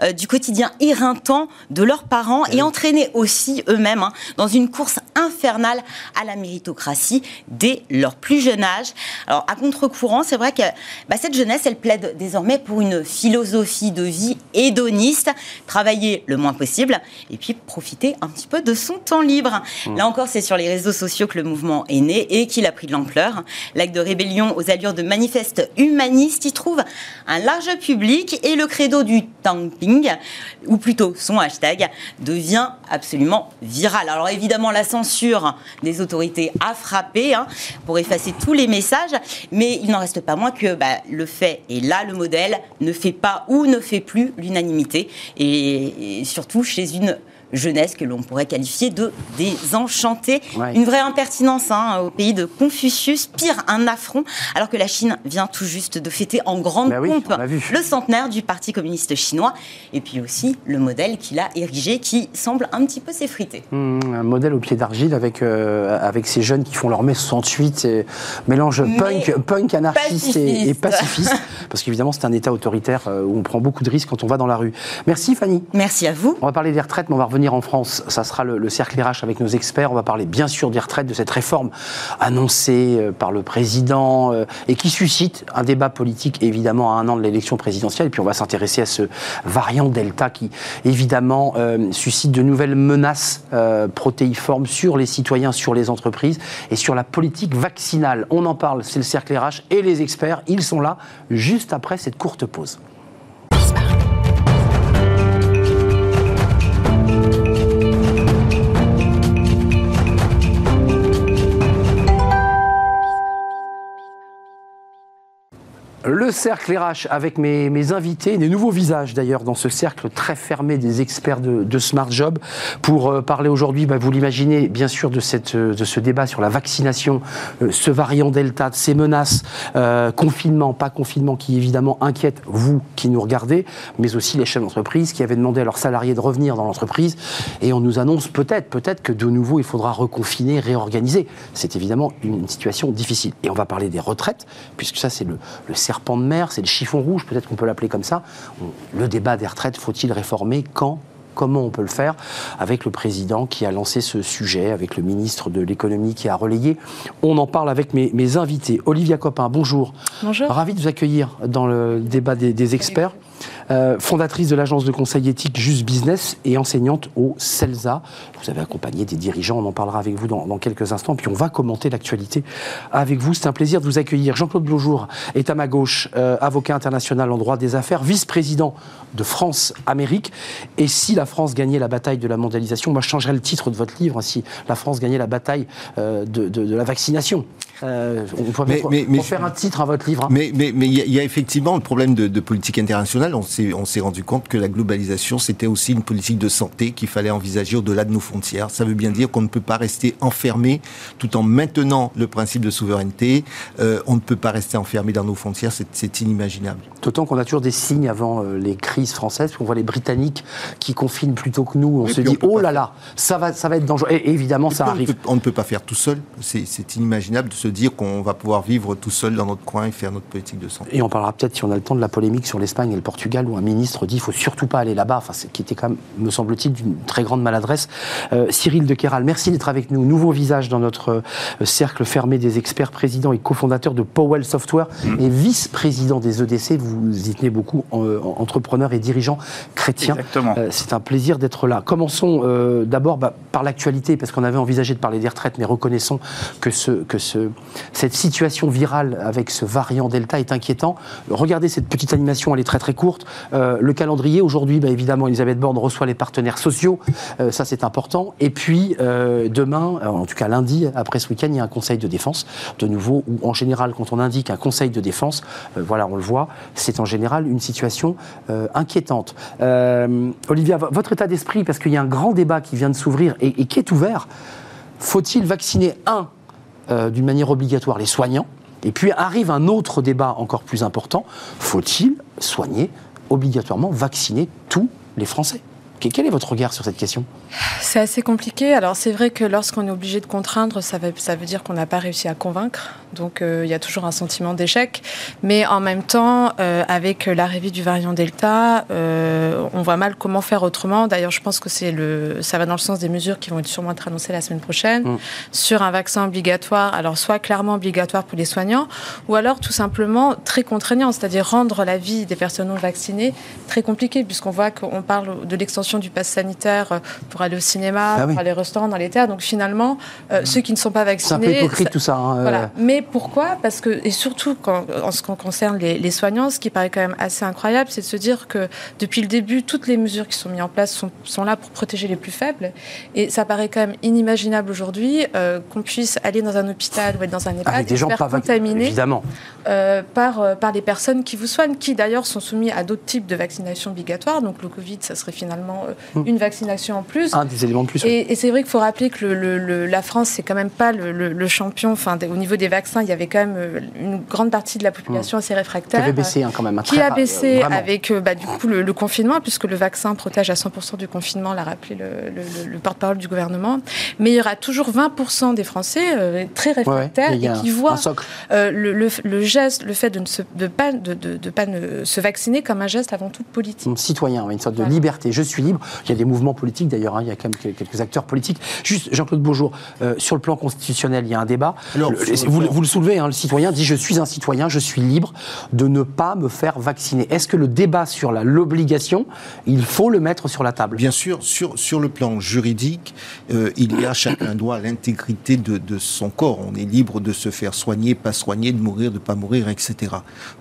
euh, du quotidien éreintant de leurs parents et entraînés aussi eux-mêmes hein, dans une course infernale à la méritocratie dès leur plus jeune âge. Alors à contre-courant, c'est vrai que bah, cette jeunesse, elle plaide désormais pour une philosophie de vie hédoniste, travailler le moins possible et puis profiter un petit peu de son temps libre. Mmh. Là encore, c'est sur les réseaux sociaux que le mouvement est né et qu'il a pris de l'ampleur. L'acte de rébellion aux allures de manifeste humaniste y trouve un large public et le credo du tamping, ou plutôt son hashtag, devient absolument viral. Alors évidemment, la censure des autorités a frappé hein, pour effacer tous les messages, mais il n'en reste pas moins que bah, le fait, et là le modèle, ne fait pas ou ne fait plus l'unanimité, et, et surtout chez une jeunesse que l'on pourrait qualifier de désenchantée. Ouais. Une vraie impertinence hein, au pays de Confucius, pire un affront, alors que la Chine vient tout juste de fêter en grande Bah oui, pompe le centenaire du Parti communiste chinois, et puis aussi le modèle qu'il a érigé qui semble un petit peu s'effriter. Mmh, un modèle au pied d'argile avec, euh, avec ces jeunes qui font leur mai 68, et mélange Mais punk, punk anarchiste et, et pacifiste. pacifiste, *laughs* parce qu'évidemment c'est un État autoritaire euh, où on prend beaucoup de risques quand on va dans la rue. Merci Fanny. Merci à vous. On va parler des retraites, mais on va revenir en France, ça sera le, cercle RH avec nos experts. On va parler bien sûr des retraites, de cette réforme annoncée euh, par le président euh, et qui suscite un débat politique évidemment à un an de l'élection présidentielle. Et puis on va s'intéresser à ce variant Delta qui évidemment suscite de nouvelles menaces protéiformes sur les citoyens, sur les entreprises et sur la politique vaccinale. On en parle, c'est le cercle RH et les experts, ils sont là juste après cette courte pause. Le cercle RH avec mes, invités, des nouveaux visages d'ailleurs dans ce cercle très fermé des experts de, Smart Job pour euh, parler aujourd'hui, bah, vous l'imaginez, bien sûr de, cette, euh, de ce débat sur la vaccination, euh, ce variant Delta, de ces menaces, confinement, pas confinement, qui évidemment inquiète vous qui nous regardez, mais aussi les chefs d'entreprise qui avaient demandé à leurs salariés de revenir dans l'entreprise. Et on nous annonce peut-être, peut-être que de nouveau il faudra reconfiner, réorganiser. C'est évidemment une, situation difficile. Et on va parler des retraites, puisque ça c'est le, le cercle serpent de mer, c'est le chiffon rouge, peut-être qu'on peut, l'appeler comme ça. Le débat des retraites, faut-il réformer? Quand? Comment on peut le faire? Avec le président qui a lancé ce sujet, avec le ministre de l'économie qui a relayé. On en parle avec mes, invités. Olivia Copin, bonjour. Bonjour. Ravi de vous accueillir dans le débat des experts. Euh, fondatrice de l'agence de conseil éthique Just Business et enseignante au CELSA. Vous avez accompagné des dirigeants, on en parlera avec vous dans, quelques instants, puis on va commenter l'actualité avec vous. C'est un plaisir de vous accueillir. Jean-Claude Blojour est à ma gauche, euh, avocat international en droit des affaires, vice-président de France-Amérique. Et si la France gagnait la bataille de la mondialisation, moi je changerais le titre de votre livre, si la France gagnait la bataille euh, de, la vaccination. on pourrait faire un titre à votre livre. Hein. Mais il y, a effectivement le problème de, de politique internationale. On on s'est rendu compte que la globalisation, c'était aussi une politique de santé qu'il fallait envisager au-delà de nos frontières. Ça veut bien dire qu'on ne peut pas rester enfermé tout en maintenant le principe de souveraineté. Euh, on ne peut pas rester enfermé dans nos frontières, c'est inimaginable. D'autant qu'on a toujours des signes avant euh, les crises françaises, on voit les Britanniques qui confinent plutôt que nous. On se dit, oh là là, ça va, ça va être dangereux. Et évidemment, ça arrive. On ne peut pas faire tout seul. C'est inimaginable de se dire qu'on va pouvoir vivre tout seul dans notre coin et faire notre politique de santé. Et on parlera peut-être, si on a le temps, de la polémique sur l'Espagne et le Portugal où un ministre dit qu'il faut surtout pas aller là-bas, enfin, qui était quand même, me semble-t-il, d'une très grande maladresse. Euh, Cyril de Kéral, merci d'être avec nous. Nouveau visage dans notre euh, cercle fermé des experts, président et cofondateur de Powell Software et vice-président des EDC. Vous y tenez beaucoup, euh, entrepreneur et dirigeant chrétien. Exactement. C'est un plaisir d'être là. Commençons d'abord bah, par l'actualité, parce qu'on avait envisagé de parler des retraites, mais reconnaissons que, ce, que ce, cette situation virale avec ce variant Delta est inquiétant. Regardez cette petite animation, elle est très très courte. Euh, le calendrier, aujourd'hui, bah, évidemment, Elisabeth Borne reçoit les partenaires sociaux, euh, ça c'est important. Et puis, euh, demain, en tout cas lundi, après ce week-end, il y a un conseil de défense, de nouveau, où en général, quand on indique un conseil de défense, voilà, on le voit, c'est en général une situation inquiétante. Olivia, votre état d'esprit, parce qu'il y a un grand débat qui vient de s'ouvrir et, et qui est ouvert, faut-il vacciner, un, d'une manière obligatoire les soignants? Et puis arrive un autre débat encore plus important, faut-il soigner obligatoirement vacciner tous les Français quel est votre regard sur cette question? C'est assez compliqué. Alors c'est vrai que lorsqu'on est obligé de contraindre, ça veut, ça veut dire qu'on n'a pas réussi à convaincre. Donc euh, il y a toujours un sentiment d'échec. Mais en même temps, euh, avec l'arrivée du variant Delta, euh, on voit mal comment faire autrement. D'ailleurs, je pense que c'est le, ça va dans le sens des mesures qui vont être sûrement être annoncées la semaine prochaine mm. sur un vaccin obligatoire. Alors soit clairement obligatoire pour les soignants, ou alors tout simplement très contraignant, c'est-à-dire rendre la vie des personnes non vaccinées très compliquée, puisqu'on voit qu'on parle de l'extension du pass sanitaire euh, pour aller au cinéma, ah pour aller au restaurant, dans les terres. Donc finalement, euh, ceux qui ne sont pas vaccinés. C'est un peu hypocrite tout ça. Hein, euh. Mais pourquoi? Parce que, et surtout quand, en ce qui concerne les, soignants, ce qui paraît quand même assez incroyable, c'est de se dire que depuis le début, toutes les mesures qui sont mises en place sont, sont là pour protéger les plus faibles. Et ça paraît quand même inimaginable aujourd'hui qu'on puisse aller dans un hôpital ou être dans un EHPAD Avec des gens pas contaminés évidemment. par, par les personnes qui vous soignent, qui d'ailleurs sont soumis à d'autres types de vaccinations obligatoires. Donc le Covid, ça serait finalement euh, une vaccination en plus. Un des éléments de plus. Et, c'est vrai qu'il faut rappeler que le, la France, c'est quand même pas le, champion. Enfin, au niveau des vaccins, il y avait quand même euh, une grande partie de la population hmm. assez réfractaire. Qui avait baissé hein, quand même. qui a baissé avec euh, bah, du coup le, confinement, puisque le vaccin protège à 100% du confinement, l'a rappelé le, porte-parole du gouvernement. Mais il y aura toujours 20% des Français très réfractaires et qui voient le, geste, le fait de ne se, de pas, de, de, pas ne, se vacciner comme un geste avant tout politique. Citoyen, une sorte de liberté. Je suis libre Il y a des mouvements politiques d'ailleurs, hein, il y a quand même quelques acteurs politiques. Juste, Jean-Claude Beaujour, euh, sur le plan constitutionnel, il y a un débat. Alors, Le- sur le vous, plan- vous le soulevez, hein, le citoyen dit je suis un citoyen, je suis libre de ne pas me faire vacciner. Est-ce que le débat sur l'obligation, il faut le mettre sur la table? Bien sûr, sur, sur le plan juridique, euh, il y a chacun droit à l'intégrité de, de son corps. On est libre de se faire soigner, pas soigner, de mourir, de pas mourir, etc.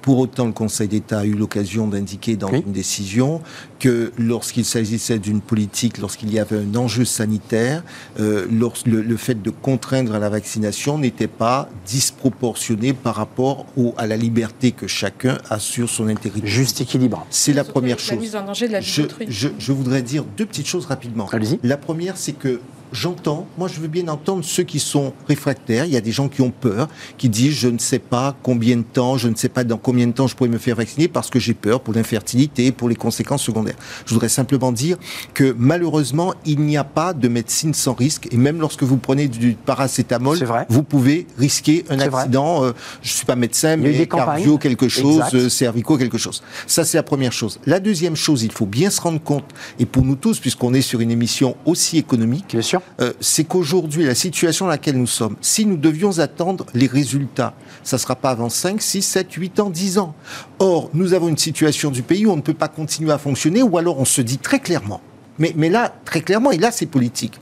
Pour autant, le Conseil d'État a eu l'occasion d'indiquer dans Oui. une décision que lorsqu'il s'agissait d'une politique, lorsqu'il y avait un enjeu sanitaire, euh, lors- le, le fait de contraindre à la vaccination n'était pas disproportionné par rapport au- à la liberté que chacun a sur son intégrité. Juste équilibre. C'est la première avec La chose. mise en danger de la vie Je, je- je voudrais dire deux petites choses rapidement. Allez-y. La première, c'est que j'entends, moi je veux bien entendre ceux qui sont réfractaires. Il y a des gens qui ont peur, qui disent je ne sais pas combien de temps, je ne sais pas dans combien de temps je pourrais me faire vacciner parce que j'ai peur pour l'infertilité, pour les conséquences secondaires. Je voudrais simplement dire que malheureusement, il n'y a pas de médecine sans risque. Et même lorsque vous prenez du paracétamol, vous pouvez risquer un accident. euh, je suis pas médecin, mais cardio quelque chose, euh, cervicaux quelque chose. Ça, c'est la première chose. La deuxième chose, il faut bien se rendre compte, et pour nous tous, puisqu'on est sur une émission aussi économique, Bien sûr. Euh, c'est qu'aujourd'hui, la situation dans laquelle nous sommes, si nous devions attendre les résultats, ça ne sera pas avant 5, 6, 7, 8 ans, 10 ans. Or, nous avons une situation du pays où on ne peut pas continuer à fonctionner, ou alors on se dit très clairement, mais, là, très clairement, et là, c'est politique.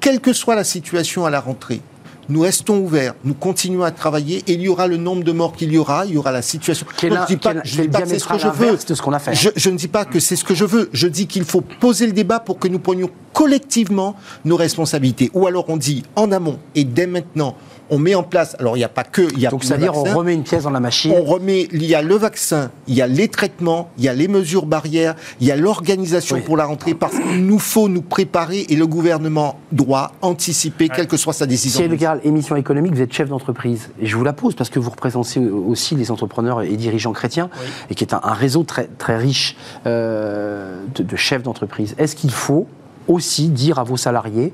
Quelle que soit la situation à la rentrée, nous restons ouverts, nous continuons à travailler et il y aura le nombre de morts qu'il y aura, il y aura la situation. Quel, Donc, je dis pas, quel- je quel dis pas que c'est ce que je veux. inverse de ce qu'on a fait. Je, je ne dis pas que c'est ce que je veux. Je dis qu'il faut poser le débat pour que nous prenions collectivement nos responsabilités. Ou alors on dit en amont et dès maintenant, on met en place. Alors il n'y a pas que. Il y a Donc le c'est-à-dire on vaccin. remet une pièce dans la machine. On remet, il y a le vaccin, il y a les traitements, il y a les mesures barrières, il y a l'organisation Oui. pour la rentrée, parce qu'il nous faut nous préparer et le gouvernement doit anticiper, quelle que soit sa décision. Le Gall, émission économique, vous êtes chef d'entreprise. Et je vous la pose parce que vous représentez aussi les entrepreneurs et dirigeants chrétiens, et qui est un, un réseau très, très riche euh, de, de chefs d'entreprise. Est-ce qu'il faut aussi dire à vos salariés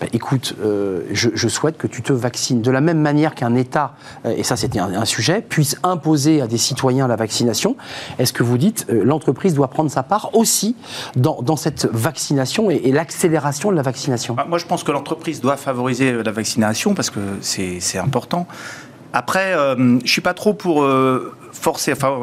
ben, écoute, euh, je, souhaite que tu te vaccines. De la même manière qu'un État, euh, et ça c'était un, sujet, puisse imposer à des citoyens la vaccination, est-ce que vous dites euh, l'entreprise doit prendre sa part aussi dans, cette vaccination et, l'accélération de la vaccination? Ah, Moi, je pense que l'entreprise doit favoriser euh, la vaccination parce que c'est important. Après, je suis pas trop pour Enfin,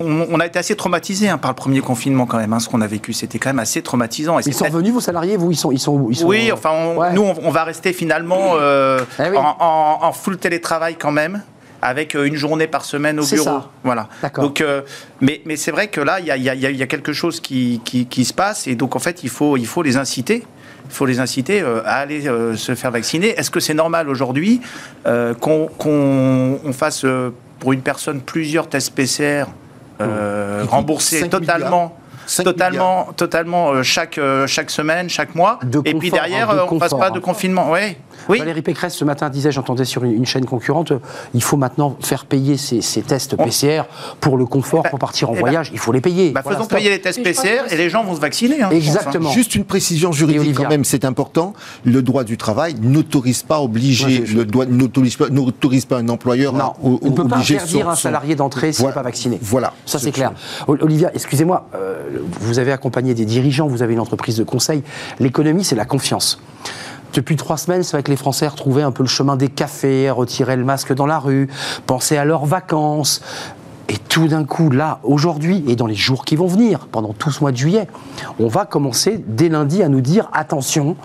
on, on a été assez traumatisé par le premier confinement quand même. hein, ce qu'on a vécu, c'était quand même assez traumatisant. Et Ils sont très- revenus, vos salariés, vous, ils sont, ils sont, où ils sont Oui, enfin, on- Ouais. nous, on, on va rester finalement euh, Eh oui. en, en- en full télétravail quand même. Avec euh, une journée par semaine au bureau. ça. Voilà. D'accord. Donc, euh, mais, mais c'est vrai que là, il y a, y y quelque chose qui, qui, qui se passe. Et donc, en fait, il faut, il faut les inciter. Il faut les inciter euh, à aller euh, se faire vacciner. Est-ce que c'est normal aujourd'hui qu'on qu'on- on fasse pour une personne plusieurs tests PCR euh, coûtent remboursés 5 totalement 5 totalement, totalement euh, chaque, euh, chaque semaine, chaque mois. De et puis derrière, hein, de euh, on passe confort, pas hein. de confinement. Ouais. Oui. Valérie Pécresse, ce matin, disait, j'entendais sur une, une chaîne concurrente, euh, il faut maintenant faire payer ces, ces tests On- PCR pour le confort, Eh ben, pour partir en eh ben, voyage. Il faut les payer. Bah, Voilà, faisons stop. payer les tests PCR et les gens vont se vacciner. hein, pense, hein. Exactement. Juste une précision juridique quand même, c'est important. Le droit du travail n'autorise pas je- le droit n'autorise pas, n'autorise pas un employeur Non, à o- on ne peut pas obliger interdire son- un salarié d'entrer s'il n'est Voilà. pas vacciné. Voilà. Ça, c'est clair. Olivia, excusez-moi, euh, vous avez accompagné des dirigeants, vous avez une entreprise de conseil. L'économie, c'est la confiance. Depuis trois semaines, c'est vrai que les Français retrouvaient un peu le chemin des cafés, retiraient le masque dans la rue, pensaient à leurs vacances. Et tout d'un coup, là, aujourd'hui et dans les jours qui vont venir, pendant tout ce mois de juillet, on va commencer dès lundi à nous dire attention,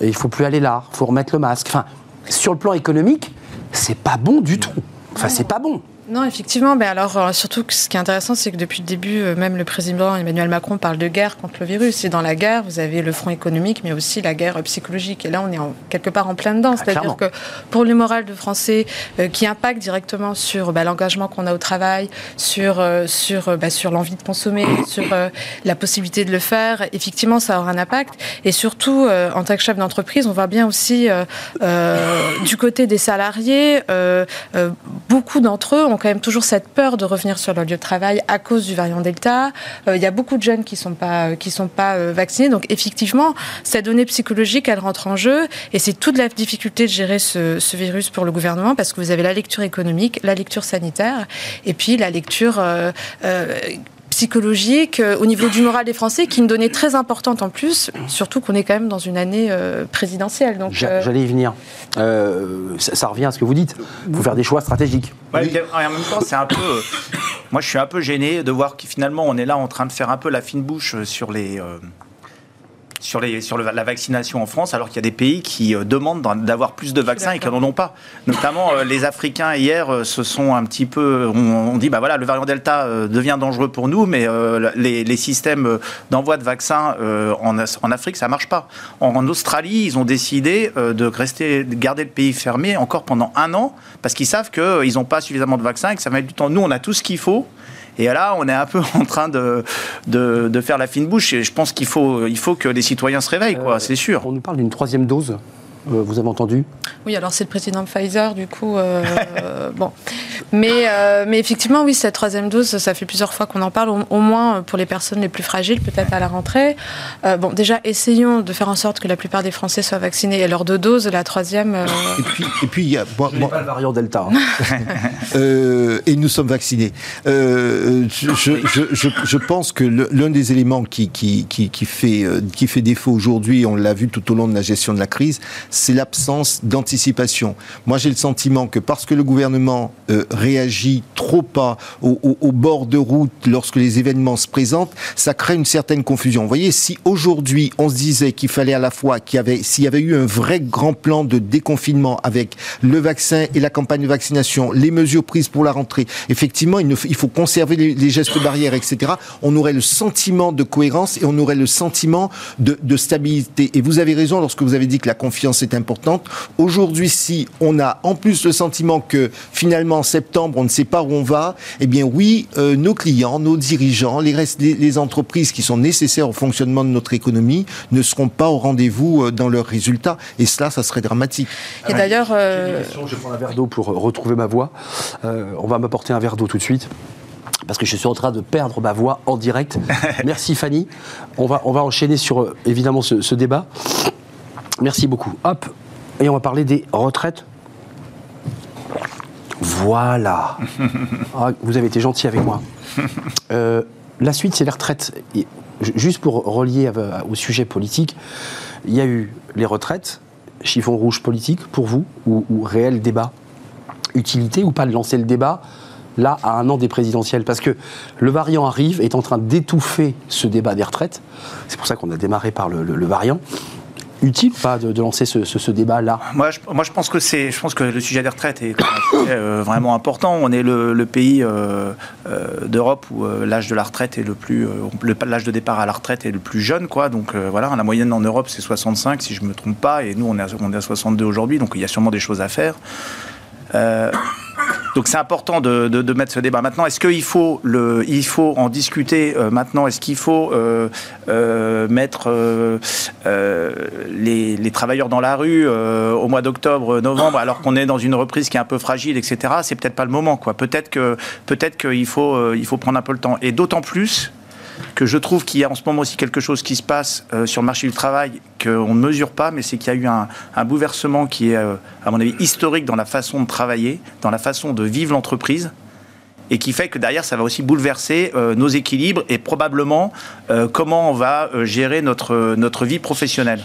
il faut plus aller là, il faut remettre le masque. Enfin, sur le plan économique, c'est pas bon du tout. Enfin, c'est pas bon. Non, effectivement. Mais alors, euh, surtout, que ce qui est intéressant, c'est que depuis le début, euh, même le président Emmanuel Macron parle de guerre contre le virus. Et dans la guerre, vous avez le front économique, mais aussi la guerre psychologique. Et là, on est en- quelque part en plein dedans. Ah. C'est-à-dire que pour le moral de Français, euh, qui impacte directement sur bah, l'engagement qu'on a au travail, sur, euh, sur, bah, sur l'envie de consommer, *coughs* sur euh, la possibilité de le faire, effectivement, ça aura un impact. Et surtout, en tant que chef d'entreprise, on voit bien aussi du côté des salariés, beaucoup d'entre eux ont quand même toujours cette peur de revenir sur leur lieu de travail à cause du variant Delta. Euh, Il y a beaucoup de jeunes qui sont pas qui sont pas euh, vaccinés. Donc effectivement, cette donnée psychologique, elle rentre en jeu, et c'est toute la difficulté de gérer ce, ce virus pour le gouvernement parce que vous avez la lecture économique, la lecture sanitaire, et puis la lecture euh, euh, psychologique, au niveau du moral des Français, qui est une donnée très importante en plus, surtout qu'on est quand même dans une année présidentielle. Donc, J'allais y venir. Ça, ça, revient à ce que vous dites. Il faut faire des choix stratégiques. En même temps, c'est un peu. moi, je suis un peu gêné de voir que finalement, on est là en train de faire un peu la fine bouche sur les sur, les, sur la vaccination en France, alors qu'il y a des pays qui euh, demandent d'avoir plus de vaccins et qui n'en ont pas. Notamment, euh, les Africains, hier, euh, se sont un petit peu. On, dit, bah voilà, le variant Delta devient dangereux pour nous, mais les, systèmes d'envoi de vaccins en, en, Afrique, ça ne marche pas. En, Australie, ils ont décidé de, rester, de garder le pays fermé encore pendant un an, parce qu'ils savent qu'ils n'ont pas suffisamment de vaccins et que ça va mettre du temps. Nous, on a tout ce qu'il faut. Et là, on est un peu *laughs* en train de, de, faire la fine bouche. Et je pense qu'il faut, il faut que les citoyens se réveillent, quoi, c'est sûr. On nous parle d'une troisième dose. Euh, vous avez entendu? Oui, alors c'est le président Pfizer, du coup. Euh, *laughs* bon. Mais, euh, mais effectivement, oui, cette troisième dose, ça fait plusieurs fois qu'on en parle, au, moins pour les personnes les plus fragiles, peut-être à la rentrée. bon, déjà, essayons de faire en sorte que la plupart des Français soient vaccinés à leurs deux doses. La troisième. Et puis, et puis il y a. Bon, pas le variant Delta. Hein. *laughs* et nous sommes vaccinés. Je, je, je, je, pense que l'un des éléments qui, qui, qui, qui, fait, qui fait défaut aujourd'hui, on l'a vu tout au long de la gestion de la crise, c'est l'absence d'anticipation. Moi, j'ai le sentiment que parce que le gouvernement euh, réagit trop pas au, bord de route lorsque les événements se présentent, ça crée une certaine confusion. Vous voyez, si aujourd'hui on se disait qu'il fallait à la fois qu'il y avait, s'il y avait eu un vrai grand plan de déconfinement avec le vaccin et la campagne de vaccination, les mesures prises pour la rentrée, effectivement, il, faut conserver les, gestes barrières, etc. On aurait le sentiment de cohérence et on aurait le sentiment de stabilité. Et vous avez raison lorsque vous avez dit que la confiance est importante. Aujourd'hui, si on a en plus le sentiment que finalement en septembre, on ne sait pas où on va, eh bien oui, euh, nos clients, nos dirigeants, les, les, entreprises qui sont nécessaires au fonctionnement de notre économie ne seront pas au rendez-vous euh, dans leurs résultats. Et cela, ça serait dramatique. Et d'ailleurs... Euh... Je prends un verre d'eau pour retrouver ma voix. Euh, on va m'apporter un verre d'eau tout de suite parce que je suis en train de perdre ma voix en direct. *laughs* Merci Fanny. On va, on va enchaîner sur évidemment ce, ce débat. Merci beaucoup. Hop, et on va parler des retraites. Voilà. *laughs* Ah, vous avez été gentil avec moi. Euh, la suite, c'est les retraites. juste pour relier au sujet politique, il y a eu les retraites, chiffon rouge politique pour vous, ou, ou réel débat? Utilité ou pas de lancer le débat là, à un an des présidentielles? Parce que le variant arrive, est en train d'étouffer ce débat des retraites. C'est pour ça qu'on a démarré par le variant utile pas de, lancer ce, débat-là moi je, moi, je pense que c'est, je pense que le sujet des retraites est euh, vraiment important. On est le, pays euh, euh, d'Europe où l'âge de la retraite est le plus, l'âge de départ à la retraite est le plus jeune, quoi. Donc voilà, la moyenne en Europe c'est 65 si je me trompe pas, et nous on est on est à 62 aujourd'hui, donc il y a sûrement des choses à faire. Euh, donc c'est important de, de, mettre ce débat. Maintenant, est-ce qu'il faut, le, il faut en discuter euh, maintenant? Est-ce qu'il faut euh, mettre les, les, travailleurs dans la rue au mois d'octobre, novembre, alors qu'on est dans une reprise qui est un peu fragile, etc. C'est peut-être pas le moment. Quoi. Peut-être peut-être qu'il faut, il faut prendre un peu le temps. Et d'autant plus que je trouve qu'il y a en ce moment aussi quelque chose qui se passe euh, sur le marché du travail qu'on ne mesure pas, mais c'est qu'il y a eu un, bouleversement qui est, euh, à mon avis, historique dans la façon de travailler, dans la façon de vivre l'entreprise et qui fait que derrière, ça va aussi bouleverser euh, nos équilibres et probablement euh, comment on va euh, gérer notre, notre vie professionnelle.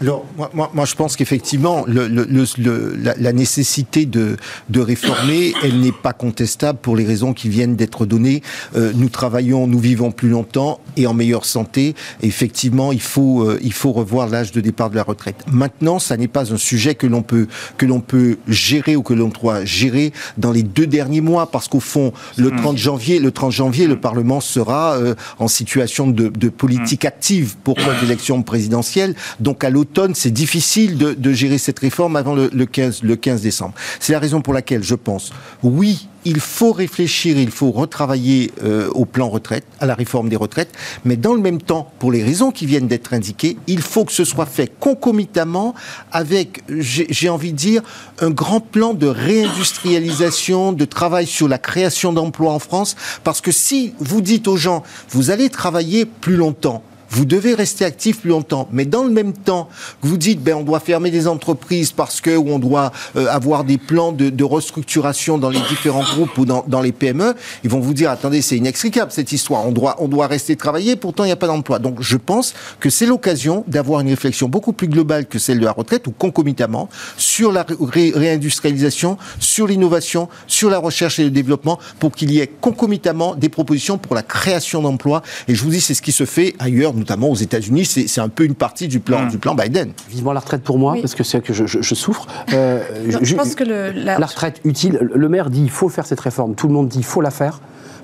Alors, moi, moi, je pense qu'effectivement, le, le, la, la, nécessité de, de réformer, *coughs* elle n'est pas contestable pour les raisons qui viennent d'être données. nous travaillons, nous vivons plus longtemps et en meilleure santé. Et effectivement, il faut, il faut revoir l'âge de départ de la retraite. Maintenant, ça n'est pas un sujet que l'on peut, que l'on peut gérer ou que l'on doit gérer dans les deux derniers mois parce qu'au au fond, le 30 hmm. janvier, le 30 janvier, le Parlement sera euh, en situation de, politique hmm. active pour l'élection *coughs* présidentielle. Donc à l'automne, c'est difficile de, gérer cette réforme avant le, le 15, le 15 décembre. C'est la raison pour laquelle je pense, oui, il faut réfléchir, il faut retravailler euh, au plan retraite, à la réforme des retraites, mais dans le même temps, pour les raisons qui viennent d'être indiquées, il faut que ce soit fait concomitamment avec, j'ai envie de dire, un grand plan de réindustrialisation, de travail sur la création d'emplois en France, parce que si vous dites aux gens, vous allez travailler plus longtemps, vous devez rester actif plus longtemps. Mais dans le même temps, vous dites, ben, on doit fermer des entreprises parce que, ou on doit euh, avoir des plans de, de, restructuration dans les différents groupes ou dans, dans, les PME, ils vont vous dire, attendez, c'est inextricable cette histoire. On doit, on doit rester travailler, pourtant il n'y a pas d'emploi. Donc je pense que c'est l'occasion d'avoir une réflexion beaucoup plus globale que celle de la retraite ou concomitamment sur la réindustrialisation, sur l'innovation, sur la recherche et le développement pour qu'il y ait concomitamment des propositions pour la création d'emplois. Et je vous dis, c'est ce qui se fait ailleurs, notamment aux États-Unis. C'est un peu une partie du plan, mmh. du plan Biden. Vivement la retraite pour moi, parce que c'est que je, je, je souffre. Euh, je, je, pense que le, la... la... retraite utile, le maire dit il faut faire cette réforme. Tout le monde dit il faut la faire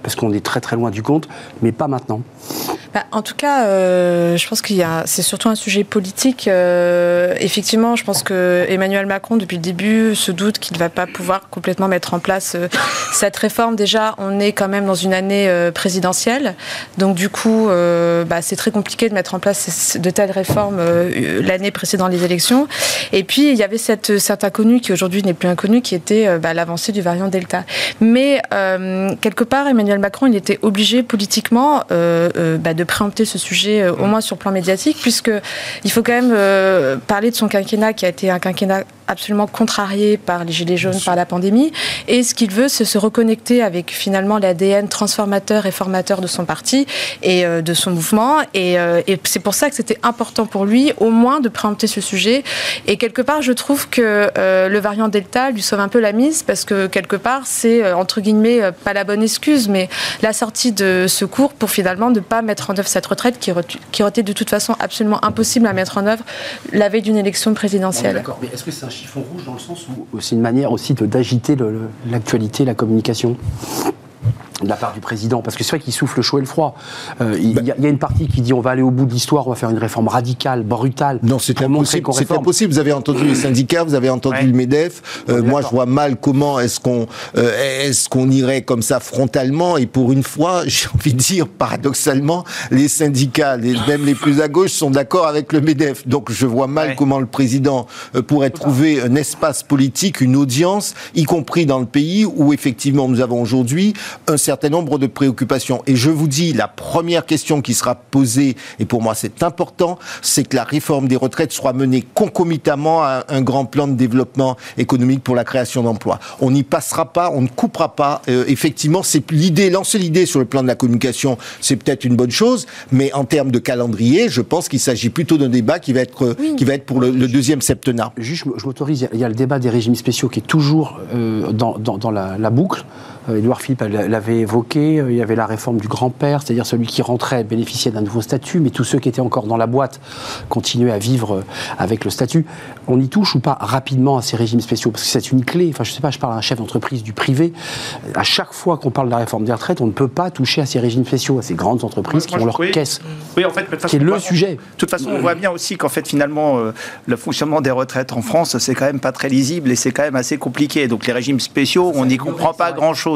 parce qu'on est très très loin du compte, mais pas maintenant. Bah, en tout cas, euh, je pense qu'il y a, c'est surtout un sujet politique. Euh, effectivement, je pense que Emmanuel Macron, depuis le début, se doute qu'il ne va pas pouvoir complètement mettre en place euh, cette réforme. Déjà, on est quand même dans une année présidentielle, donc du coup, bah, c'est très compliqué de mettre en place de telles réformes l'année précédant les élections. Et puis, il y avait cette, cet inconnu qui aujourd'hui n'est plus inconnu, qui était bah, l'avancée du variant Delta. Mais quelque part, Emmanuel Macron, il était obligé politiquement euh, euh, bah, de préempter ce sujet, euh, au moins sur le plan médiatique, puisque il faut quand même parler de son quinquennat qui a été un quinquennat absolument contrarié par les gilets jaunes, par la pandémie. Et ce qu'il veut, c'est se reconnecter avec finalement l'ADN transformateur et formateur de son parti et euh, de son mouvement. Et, euh, et c'est pour ça que c'était important pour lui, au moins, de préempter ce sujet. Et quelque part, je trouve que euh, le variant Delta lui sauve un peu la mise parce que quelque part, c'est entre guillemets pas la bonne excuse, mais la sortie de secours pour finalement ne pas mettre en œuvre cette retraite qui, qui aurait été de toute façon absolument impossible à mettre en œuvre la veille d'une élection présidentielle. D'accord, mais est-ce que c'est un chiffon rouge dans le sens où c'est une manière aussi d'agiter l'actualité, la communication? De la part du président Parce que c'est vrai qu'il souffle le chaud et le froid. Euh, il, y a, il, y a, une partie qui dit on va aller au bout de l'histoire, on va faire une réforme radicale, brutale. Non, c'est impossible. C'est impossible. Vous avez entendu les syndicats, vous avez entendu ouais. le Medef. Euh, moi, je vois mal comment est-ce qu'on euh, est-ce qu'on irait comme ça frontalement. Et pour une fois, *laughs* j'ai envie de dire paradoxalement, les syndicats, les, même les plus à gauche, sont d'accord avec le Medef. Donc, je vois mal ouais. comment le président pourrait trouver un espace politique, une audience, y compris dans le pays où effectivement nous avons aujourd'hui un certain nombre de préoccupations. Et je vous dis, la première question qui sera posée, et pour moi c'est important, c'est que la réforme des retraites soit menée concomitamment à un grand plan de développement économique pour la création d'emplois. On n'y passera pas, on ne coupera pas. Euh, effectivement, c'est l'idée, lancer l'idée sur le plan de la communication, c'est peut-être une bonne chose, mais en termes de calendrier, je pense qu'il s'agit plutôt d'un débat qui va être, oui. qui va être pour le, le deuxième septennat. Juste, je m'autorise, il y a le débat des régimes spéciaux qui est toujours euh, dans, dans, dans la, la boucle. Édouard Philippe l'avait évoqué, il y avait la réforme du grand-père, c'est-à-dire celui qui rentrait bénéficiait d'un nouveau statut, mais tous ceux qui étaient encore dans la boîte continuaient à vivre avec le statut. On y touche ou pas rapidement à ces régimes spéciaux? Parce que c'est une clé, enfin je sais pas, je parle à un chef d'entreprise du privé, à chaque fois qu'on parle de la réforme des retraites, on ne peut pas toucher à ces régimes spéciaux, à ces grandes entreprises qui ont leur oui. caisse. Oui, en fait, c'est le sujet. De toute façon, on voit bien aussi qu'en fait, finalement, euh, le fonctionnement des retraites en France, c'est quand même pas très lisible et c'est quand même assez compliqué. Donc les régimes spéciaux, on n'y comprend pas grand-chose.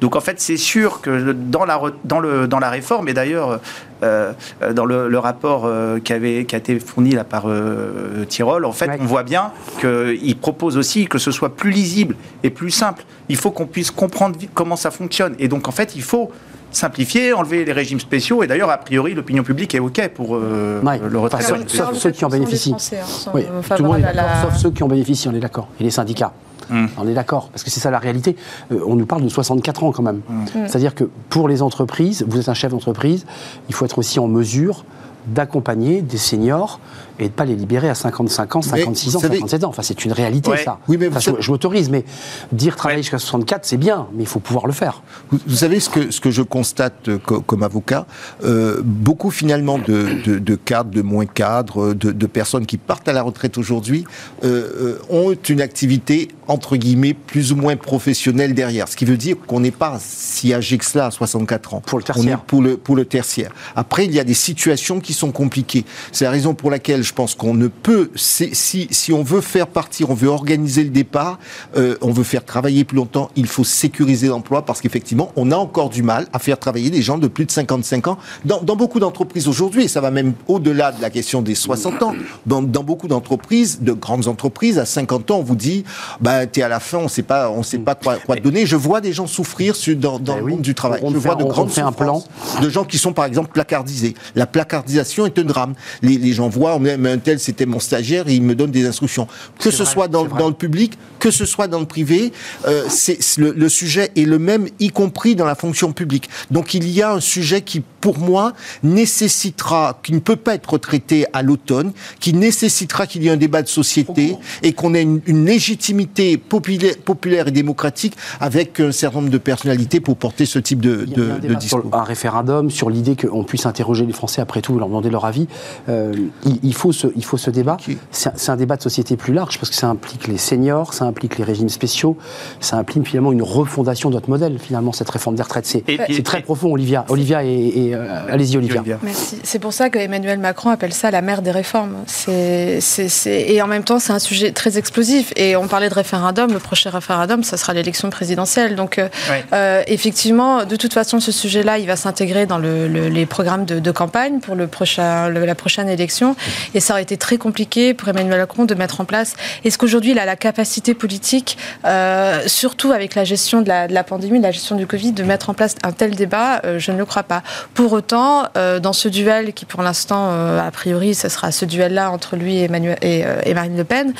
Donc en fait, c'est sûr que dans la, dans le, dans la réforme, et d'ailleurs, euh, dans le, le rapport euh, qui, avait, qui a été fourni là, par euh, Tyrol, en fait, ouais. on voit bien qu'il propose aussi que ce soit plus lisible et plus simple. Il faut qu'on puisse comprendre comment ça fonctionne. Et donc, en fait, il faut simplifier, enlever les régimes spéciaux. Et d'ailleurs, a priori, l'opinion publique est OK pour euh, ouais. le retrait. Sauf, sauf ceux qui en bénéficient. Français, hein, oui, tout le monde est d'accord, la... sauf ceux qui en bénéficient, on est d'accord. Et les syndicats. Mmh. On est d'accord, parce que c'est ça la réalité. Euh, on nous parle de 64 ans quand même. Mmh. C'est-à-dire que pour les entreprises, vous êtes un chef d'entreprise, il faut être aussi en mesure d'accompagner des seniors et de ne pas les libérer à 55 ans, 56 ans, savez... 57 ans. Enfin, c'est une réalité, ouais. ça. Oui, mais enfin, savez... je, je m'autorise, mais dire travailler ouais. jusqu'à 64, c'est bien, mais il faut pouvoir le faire. Vous, vous, savez ce que, ce que je constate euh, co comme avocat euh, Beaucoup, finalement, de, de, de, cadres, de moins cadres, de, de, personnes qui partent à la retraite aujourd'hui euh, ont une activité, entre guillemets, plus ou moins professionnelle derrière. Ce qui veut dire qu'on n'est pas si âgé que cela à 64 ans. Pour le tertiaire. On est pour le, pour le tertiaire. Après, il y a des situations qui sont compliquées. C'est la raison pour laquelle je pense qu'on ne peut, si, si, on veut faire partir, on veut organiser le départ, euh, on veut faire travailler plus longtemps, il faut sécuriser l'emploi parce qu'effectivement, on a encore du mal à faire travailler des gens de plus de 55 ans dans, dans beaucoup d'entreprises aujourd'hui, et ça va même au-delà de la question des 60 ans. Dans, dans beaucoup d'entreprises, de grandes entreprises, à 50 ans, on vous dit, bah, euh, tu es à la fin, on sait pas, on sait pas quoi, quoi te donner. Je vois des gens souffrir sur- dans, dans Ben le monde du travail. On Je fait- vois de on- on grandes fait un plan. souffrances de gens qui sont par exemple placardisés. La placardisation est un drame. Les, les gens voient, même un tel, c'était mon stagiaire, et il me donne des instructions. Que ce vrai, soit dans, le public, que ce soit dans le privé, euh, c'est le, le sujet est le même, y compris dans la fonction publique. Donc il y a un sujet qui, pour moi, nécessitera, qui ne peut pas être traité à l'automne, qui nécessitera qu'il y ait un débat de société et qu'on ait une, une légitimité populaire, populaire et démocratique avec un certain nombre de personnalités pour porter ce type de, de- un discours. sur un référendum, sur l'idée qu'on puisse interroger les Français après tout, leur demander leur avis. Euh, il, il faut ce, il faut ce débat. C'est un- débat de société plus large parce que ça implique les seniors, ça implique les régimes spéciaux, ça implique finalement une refondation de notre modèle, finalement, cette réforme des retraites. C'est très et- profond, Olivia. Olivia et, et, euh, allez-y, Olivia. Merci. C'est pour ça que Emmanuel Macron appelle ça la mère des réformes. C'est, Et en même temps, c'est un sujet très explosif. Et on parlait de référendum. Le prochain référendum, ça sera l'élection présidentielle. Donc, euh, Ouais. euh, effectivement, de toute façon, ce sujet-là, il va s'intégrer dans le- le- les programmes de, de campagne pour le prochain, le- la prochaine élection. Et ça aurait été très compliqué pour Emmanuel Macron de mettre en place. Est-ce qu'aujourd'hui, il a la capacité politique, euh, surtout avec la gestion de la, de la pandémie, de la gestion du Covid, de mettre en place un tel débat? Euh, Je ne le crois pas. Pour autant, euh, dans ce duel qui, pour l'instant, euh, a priori, ce sera ce duel-là entre lui et, Emmanuel, et, euh, et Marine Le Pen.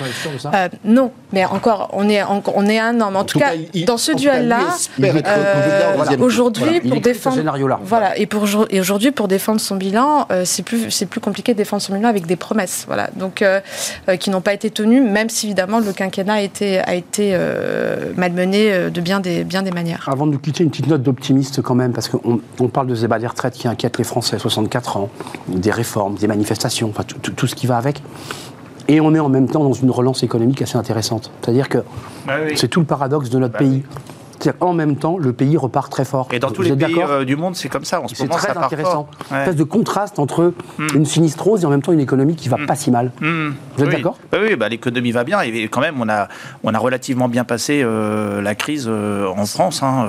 Euh, non, mais encore, on est, en- on est un an. Mais en, tout, cas, il- dans ce en duel-là, euh, aujourd'hui, Voilà, il pour ce défendre, voilà, et pour aujourd- et aujourd'hui, pour défendre son bilan, euh, c'est plus, c'est plus compliqué de défendre son bilan avec des promesses, voilà, donc euh, euh, qui n'ont pas été tenues, même si évidemment le quinquennat a été, a été euh, malmené de bien des, bien des manières. Avant de nous quitter, une petite note d'optimiste quand même, parce qu'on on parle de ce débat des retraites qui inquiète les Français, 64 ans, des réformes, des manifestations, enfin tout, tout- tout ce qui va avec. Et on est en même temps dans une relance économique assez intéressante. C'est-à-dire que oui. c'est tout le paradoxe de notre Bah pays. C'est-à-dire qu'en même temps, le pays repart très fort. Et dans tous Vous les pays euh, du monde, c'est comme ça. En ce C'est moment, très ça part intéressant. fort. Une espèce de contraste entre Hmm. une sinistrose et en même temps une économie qui va pas si mal. Mmh. Vous êtes Oui. d'accord Bah Oui, bah, l'économie va bien et quand même on a, on a relativement bien passé euh, la crise euh, en France. hein,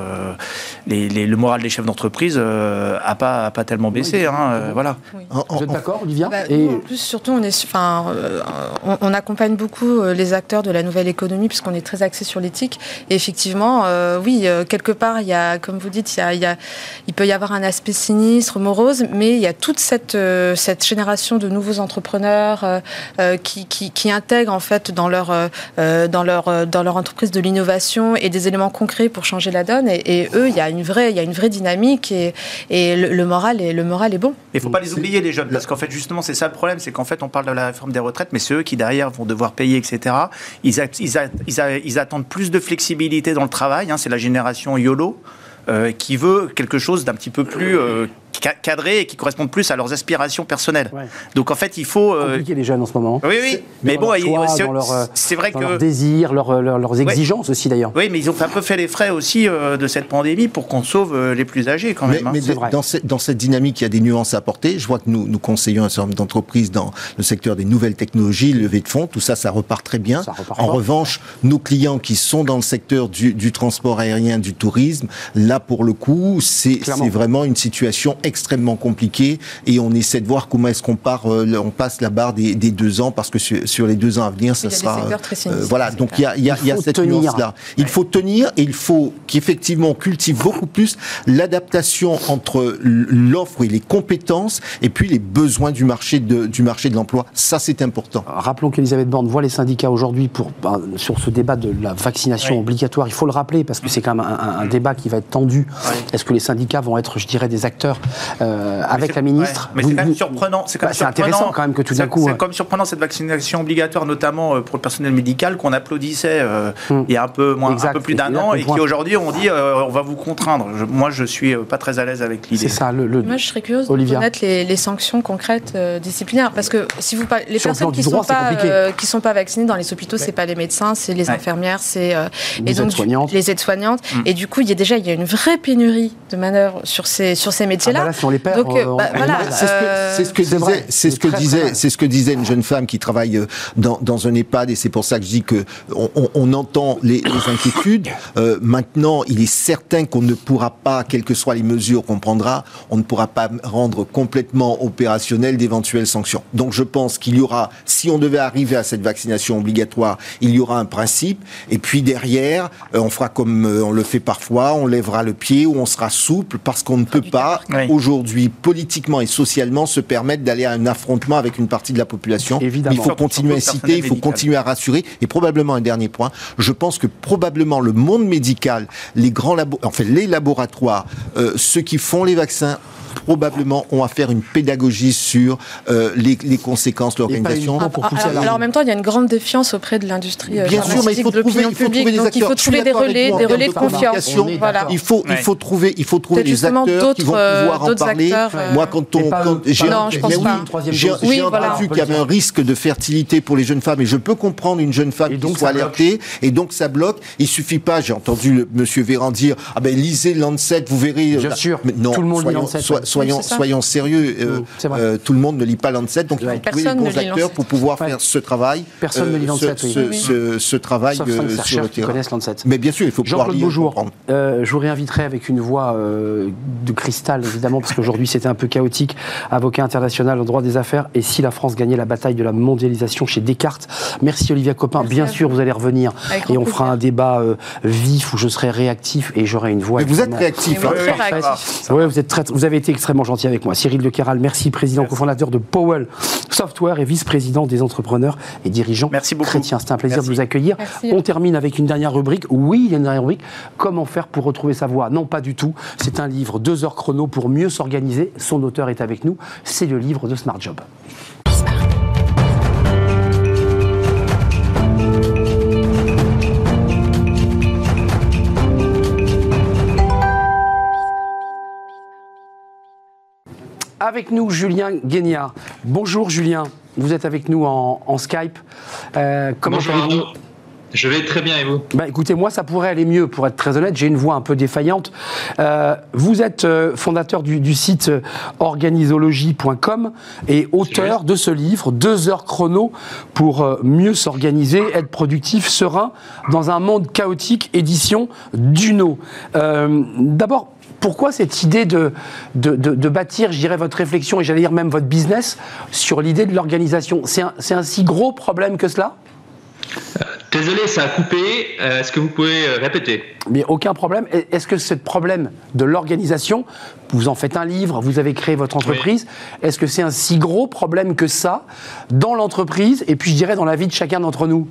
les- les- le moral des chefs d'entreprise euh, a pas, a pas tellement baissé. hein, euh, voilà. En- Vous êtes d'accord, Olivia Bah, Et nous, en plus, surtout, on, est, euh, on, on accompagne beaucoup les acteurs de la nouvelle économie puisqu'on est très axé sur l'éthique. Et effectivement, euh, oui, euh, quelque part, il y a, comme vous dites, il, y a, il, y a- il peut y avoir un aspect sinistre, morose, mais il y a toute cette, euh, cette génération de nouveaux entrepreneurs euh, euh, qui, qui, qui intègrent en fait dans leur, euh, euh, dans leur, euh, dans leur entreprise de l'innovation et des éléments concrets pour changer la donne. Et, et eux, il y a une vraie, il y a une vraie dynamique et, et le, le moral est, le moral est bon. Mais il faut pas les oublier les jeunes, parce qu'en fait justement c'est ça le problème, c'est qu'en fait on parle de la réforme des retraites, mais c'est eux qui derrière vont devoir payer, etc. Ils, a- ils, a- ils, a- ils attendent plus de flexibilité dans le travail. hein, c'est la génération YOLO euh, qui veut quelque chose d'un petit peu plus euh, ca- cadré et qui corresponde plus à leurs aspirations personnelles. Ouais. Donc en fait il faut. euh, compliqué les jeunes en ce moment. oui, oui, mais bon, leur c'est- leur, euh, c'est vrai dans que. leurs désirs, leurs, leurs- leurs exigences aussi d'ailleurs. Oui, mais ils ont un peu fait les frais aussi euh, de cette pandémie pour qu'on sauve euh, les plus âgés quand Mais, même. hein. mais c'est de- vrai. dans, cette, dans cette dynamique, il y a des nuances à apporter. Je vois que nous, nous conseillons un certain nombre d'entreprises dans le secteur des nouvelles technologies, levée de fonds, tout ça, ça repart très bien. Ça repart en fort. revanche, nos clients qui sont dans le secteur du, du transport aérien, du tourisme, là, pour le coup, c'est vraiment une situation extrêmement compliquée et on essaie de voir comment est-ce qu'on part, euh, on passe la barre des, des deux ans parce que sur, sur les deux ans à venir, ça il y a des sera. secteurs très sinistres, voilà, donc il y a, il y a, Il y a faut cette tenir. nuance-là. Il faut tenir et il faut qu'effectivement on cultive beaucoup plus l'adaptation entre l'offre et les compétences et puis les besoins du marché de, du marché de l'emploi. Ça, c'est important. Rappelons qu'Elisabeth Borne voit les syndicats aujourd'hui pour ben, sur ce débat de la vaccination Oui. obligatoire. Il faut le rappeler parce que c'est quand même un, un- un débat qui va être tendu. Est-ce que les syndicats vont être, je dirais, des acteurs euh, avec la ministre Ouais, mais c'est quand même surprenant. C'est Bah, intéressant quand même que tout d'un coup, C'est euh, comme surprenant cette vaccination obligatoire, notamment euh, pour le personnel médical, qu'on applaudissait euh, Hmm. il y a un peu, moins, Exact. un peu plus d'un an, et qui aujourd'hui on dit euh, on va vous contraindre. Je- moi, je suis pas très à l'aise avec l'idée. C'est ça, le, le- Moi, je serais curieuse Olivia. de connaître les, les sanctions concrètes euh, disciplinaires. Parce que si vous parlez, les Sur personnes qui ne droit, sont, pas, euh, qui sont pas vaccinées dans les hôpitaux, c'est pas les médecins, c'est les Ouais. infirmières, c'est Les aides-soignantes. les aides-soignantes. Mm. Et du coup, il y a déjà il y a une vraie pénurie de manœuvres sur ces, sur ces métiers-là. Ah là, si on les perd, Donc, euh, on- bah, on- voilà. C'est ce que, ce disait, c'est ce C'est que très, très disait, mal. c'est ce que disait une jeune femme qui travaille euh, dans, dans un EHPAD et c'est pour ça que je dis que on, on- on entend les, les *coughs* inquiétudes. Euh, maintenant, il est certain qu'on ne pourra pas, quelles que soient les mesures qu'on prendra, on ne pourra pas rendre complètement opérationnel d'éventuelles sanctions. Donc, je pense qu'il y aura, si on devait arriver à cette vaccination obligatoire, il y aura un principe et puis derrière, euh, on fera comme euh, on le fait parfois, on lèvera le pied ou on sera souple parce qu'on ne peut pas Oui. Aujourd'hui politiquement et socialement se permettre d'aller à un affrontement avec une partie de la population. Évidemment. Il faut continuer à inciter, il faut continuer à rassurer. Et probablement un dernier point, je pense que probablement le monde médical, les grands enfin les laboratoires, euh, ceux qui font les vaccins probablement ont à faire une pédagogie sur euh, les, les conséquences l'organisation. Ah, alors, en même temps, il y a une grande défiance auprès de l'industrie euh, Bien sûr, mais il faut trouver, il faut trouver des Donc, il acteurs. faut trouver des relais, des relais de confiance. communication. Voilà. Il faut, il faut trouver, il faut trouver des justement acteurs qui vont d'autres, euh, pouvoir en d'autres parler. acteurs, euh, Moi, quand on, j'ai, Non, je pense mais pas. oui, entendu qu'il y avait un risque de fertilité pour les jeunes femmes, et je peux comprendre une jeune femme qui donc, soit alertée, et donc ça bloque. Il suffit pas. J'ai entendu le, Monsieur Véran dire ah ben lisez Lancet, vous verrez. Bien sûr. Mais non, Tout le monde lit Lancet. Soyons, sérieux. euh, Mm, vrai. euh, tout le monde ne lit pas Lancet, donc il faut trouver les bons acteurs pour pouvoir Ouais. faire ce travail. Personne ne lit euh, Lancet, ce, oui. ce, Oui, oui. ce- ce travail euh, sur chercheurs le terrain. Mais bien sûr, il faut pouvoir lire, euh, je vous réinviterai avec une voix euh, de cristal, évidemment, parce qu'aujourd'hui c'était un peu chaotique. Avocat international en droit des affaires, et si la France gagnait la bataille de la mondialisation chez Descartes? Merci Olivia Copin, Merci bien sûr vous allez revenir, Avec et on fera un débat euh, vif où je serai réactif et j'aurai une voix. Mais vous êtes réactif. Oui, hein. oui, vous, êtes très, vous avez été extrêmement gentil avec moi. Cyril de Keral, merci, président cofondateur de Powell Software et vice-président des entrepreneurs et dirigeants Merci beaucoup. chrétiens. C'est un plaisir Merci. de vous accueillir. Merci. On termine avec une dernière rubrique. Oui, il y a une dernière rubrique. Comment faire pour retrouver sa voix? Non, pas du tout. C'est un livre, deux heures chrono pour mieux s'organiser. Son auteur est avec nous. C'est le livre de Smart Job. Avec nous, Julien Guéniard. Bonjour Julien, vous êtes avec nous en, en Skype. Euh, comment Bonjour allez-vous. Je vais très bien et vous bah, écoutez, moi, ça pourrait aller mieux, pour être très honnête. J'ai une voix un peu défaillante. Euh, vous êtes euh, fondateur du, du site euh, organisologie.com et auteur de ce livre, Deux heures chrono pour euh, mieux s'organiser, être productif, serein, dans un monde chaotique, édition Duno. D'abord, pourquoi cette idée de, de, de- de bâtir, je dirais, votre réflexion et j'allais dire même votre business sur l'idée de l'organisation? C'est un, si gros problème que cela? Désolé, ça a coupé. Euh, Est-ce que vous pouvez euh, répéter? Mais aucun problème. Est-ce que ce problème de l'organisation, vous en faites un livre, vous avez créé votre entreprise, est-ce que c'est un si gros problème que ça dans l'entreprise et puis je dirais dans la vie de chacun d'entre nous?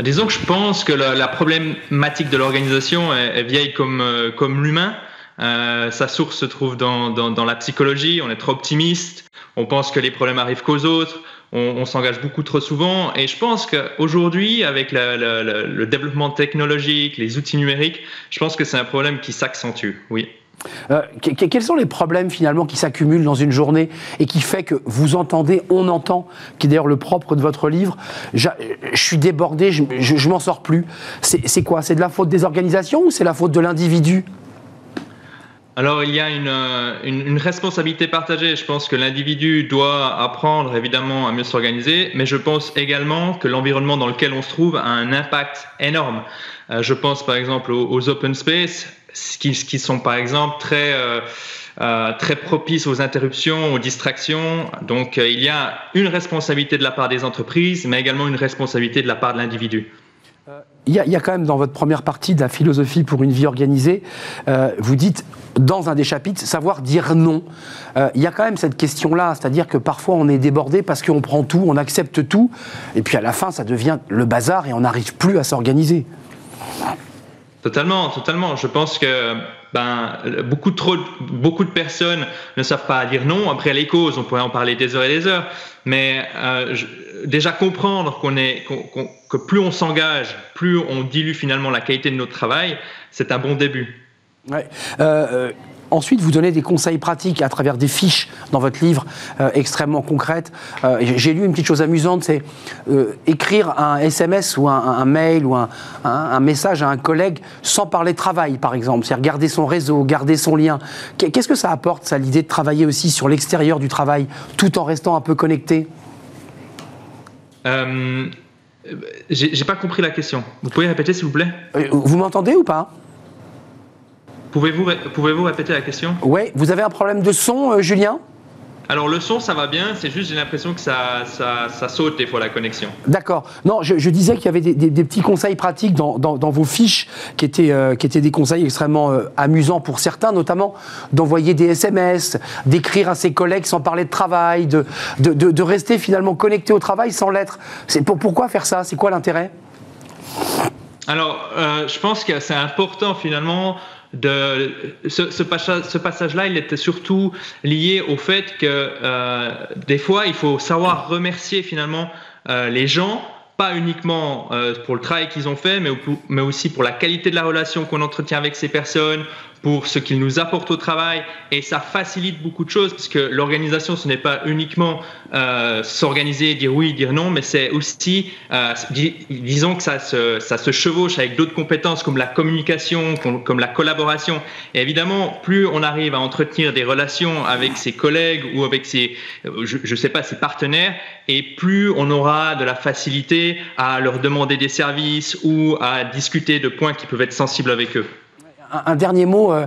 Disons que je pense que la, problématique de l'organisation est, vieille comme, euh, comme l'humain. Euh, sa source se trouve dans, dans, la psychologie. On est trop optimiste. On pense que les problèmes arrivent qu'aux autres. On, s'engage beaucoup trop souvent. Et je pense qu'aujourd'hui, avec le développement technologique, les outils numériques, je pense que c'est un problème qui s'accentue. Oui. Euh, que- que- Quels sont les problèmes finalement qui s'accumulent dans une journée et qui fait que vous entendez, on entend, qui est d'ailleurs le propre de votre livre, je suis débordé, je, je, m'en sors plus. C'est quoi? C'est de la faute des organisations ou c'est la faute de l'individu? Alors il y a une, euh, une, une responsabilité partagée. Je pense que l'individu doit apprendre évidemment à mieux s'organiser, mais je pense également que l'environnement dans lequel on se trouve a un impact énorme. Euh, je pense par exemple aux, aux open space, ce qui, qui sont par exemple très euh, euh, très propices aux interruptions, aux distractions. Donc euh, il y a une responsabilité de la part des entreprises, mais également une responsabilité de la part de l'individu. Il y, a, quand même dans votre première partie de la philosophie pour une vie organisée, vous dites dans un des chapitres, savoir dire non. Il y a quand même cette question-là, c'est-à-dire que parfois on est débordé parce qu'on prend tout, on accepte tout, et puis à la fin ça devient le bazar et on n'arrive plus à s'organiser. Totalement, totalement. Je pense que ben, beaucoup, trop, beaucoup de personnes ne savent pas dire non. Après, les causes, on pourrait en parler des heures et des heures. Mais euh, je- déjà comprendre qu'on est, que plus on s'engage, plus on dilue finalement la qualité de notre travail, c'est un bon début. Ouais. Euh, euh, ensuite, vous donnez des conseils pratiques à travers des fiches dans votre livre euh, extrêmement concrètes. Euh, j'ai lu une petite chose amusante, c'est euh, écrire un SMS ou un, mail ou un, un, message à un collègue sans parler de travail, par exemple. C'est-à-dire garder son réseau, garder son lien. Qu'est-ce que ça apporte, ça, l'idée de travailler aussi sur l'extérieur du travail, tout en restant un peu connecté? J'ai pas compris la question. Vous pouvez répéter, s'il vous plaît? Vous m'entendez ou pas? Pouvez-vous pouvez répéter la question? Oui, vous avez un problème de son, euh, Julien? Alors le son, ça va bien, c'est juste j'ai l'impression que ça, ça, saute des fois la connexion. D'accord. Non, je, disais qu'il y avait des, petits conseils pratiques dans, vos fiches qui étaient, euh, qui étaient des conseils extrêmement euh, amusants pour certains, notamment d'envoyer des SMS, d'écrire à ses collègues sans parler de travail, de, de, rester finalement connecté au travail sans l'être. Pour, pourquoi faire ça? C'est quoi l'intérêt? Alors, je pense que c'est important finalement de ce, passage-là, il était surtout lié au fait que euh, des fois, il faut savoir remercier finalement euh, les gens pas uniquement euh, pour le travail qu'ils ont fait, mais, aussi pour la qualité de la relation qu'on entretient avec ces personnes, pour ce qu'ils nous apportent au travail et ça facilite beaucoup de choses parce que l'organisation ce n'est pas uniquement euh, s'organiser, dire oui, dire non, mais c'est aussi, euh, disons que ça se, ça se chevauche avec d'autres compétences comme la communication, comme, la collaboration. Et évidemment, plus on arrive à entretenir des relations avec ses collègues ou avec ses, je ne sais pas, ses partenaires, et plus on aura de la facilité à leur demander des services ou à discuter de points qui peuvent être sensibles avec eux un, dernier mot, euh,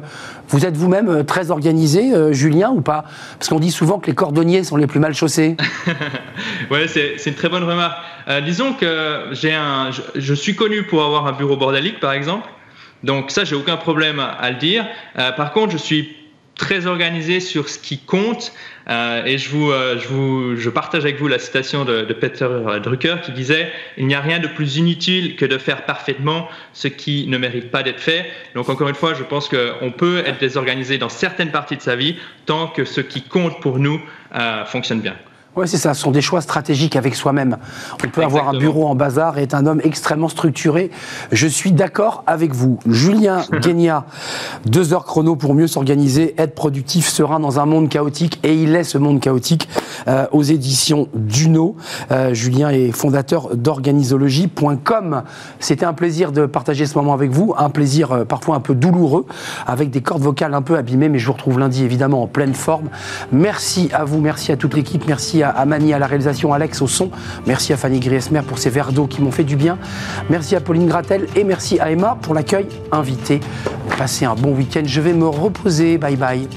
vous êtes vous-même euh, très organisé, euh, Julien, ou pas? Parce qu'on dit souvent que les cordonniers sont les plus mal chaussés. *laughs* oui, c'est une très bonne remarque. disons que un, je, suis connu pour avoir un bureau bordélique, par exemple. Donc ça, j'ai aucun problème à le dire. par contre, je suis très organisé sur ce qui compte. Euh, et je, vous, euh, je, vous, je partage avec vous la citation de, de, Peter Drucker qui disait Il n'y a rien de plus inutile que de faire parfaitement ce qui ne mérite pas d'être fait. Donc, encore une fois, je pense qu'on peut être désorganisé dans certaines parties de sa vie tant que ce qui compte pour nous euh, fonctionne bien. Oui, c'est ça. Ce sont des choix stratégiques avec soi-même. On peut avoir un bureau en bazar et être un homme extrêmement structuré. Je suis d'accord avec vous. Julien *laughs* Guénia, deux heures chrono pour mieux s'organiser, être productif, serein dans un monde chaotique. Et il est ce monde chaotique euh, aux éditions Duno. Euh, Julien est fondateur d'organisologie.com. C'était un plaisir de partager ce moment avec vous. Un plaisir euh, parfois un peu douloureux, avec des cordes vocales un peu abîmées. Mais je vous retrouve lundi, évidemment, en pleine forme. Merci à vous, merci à toute l'équipe. Merci à, Mani à la réalisation, Alex au son. Merci à Fanny Griesmer pour ces verres d'eau qui m'ont fait du bien. Merci à Pauline Gratel et merci à Emma pour l'accueil invité. Passez un bon week-end. Je vais me reposer. Bye bye.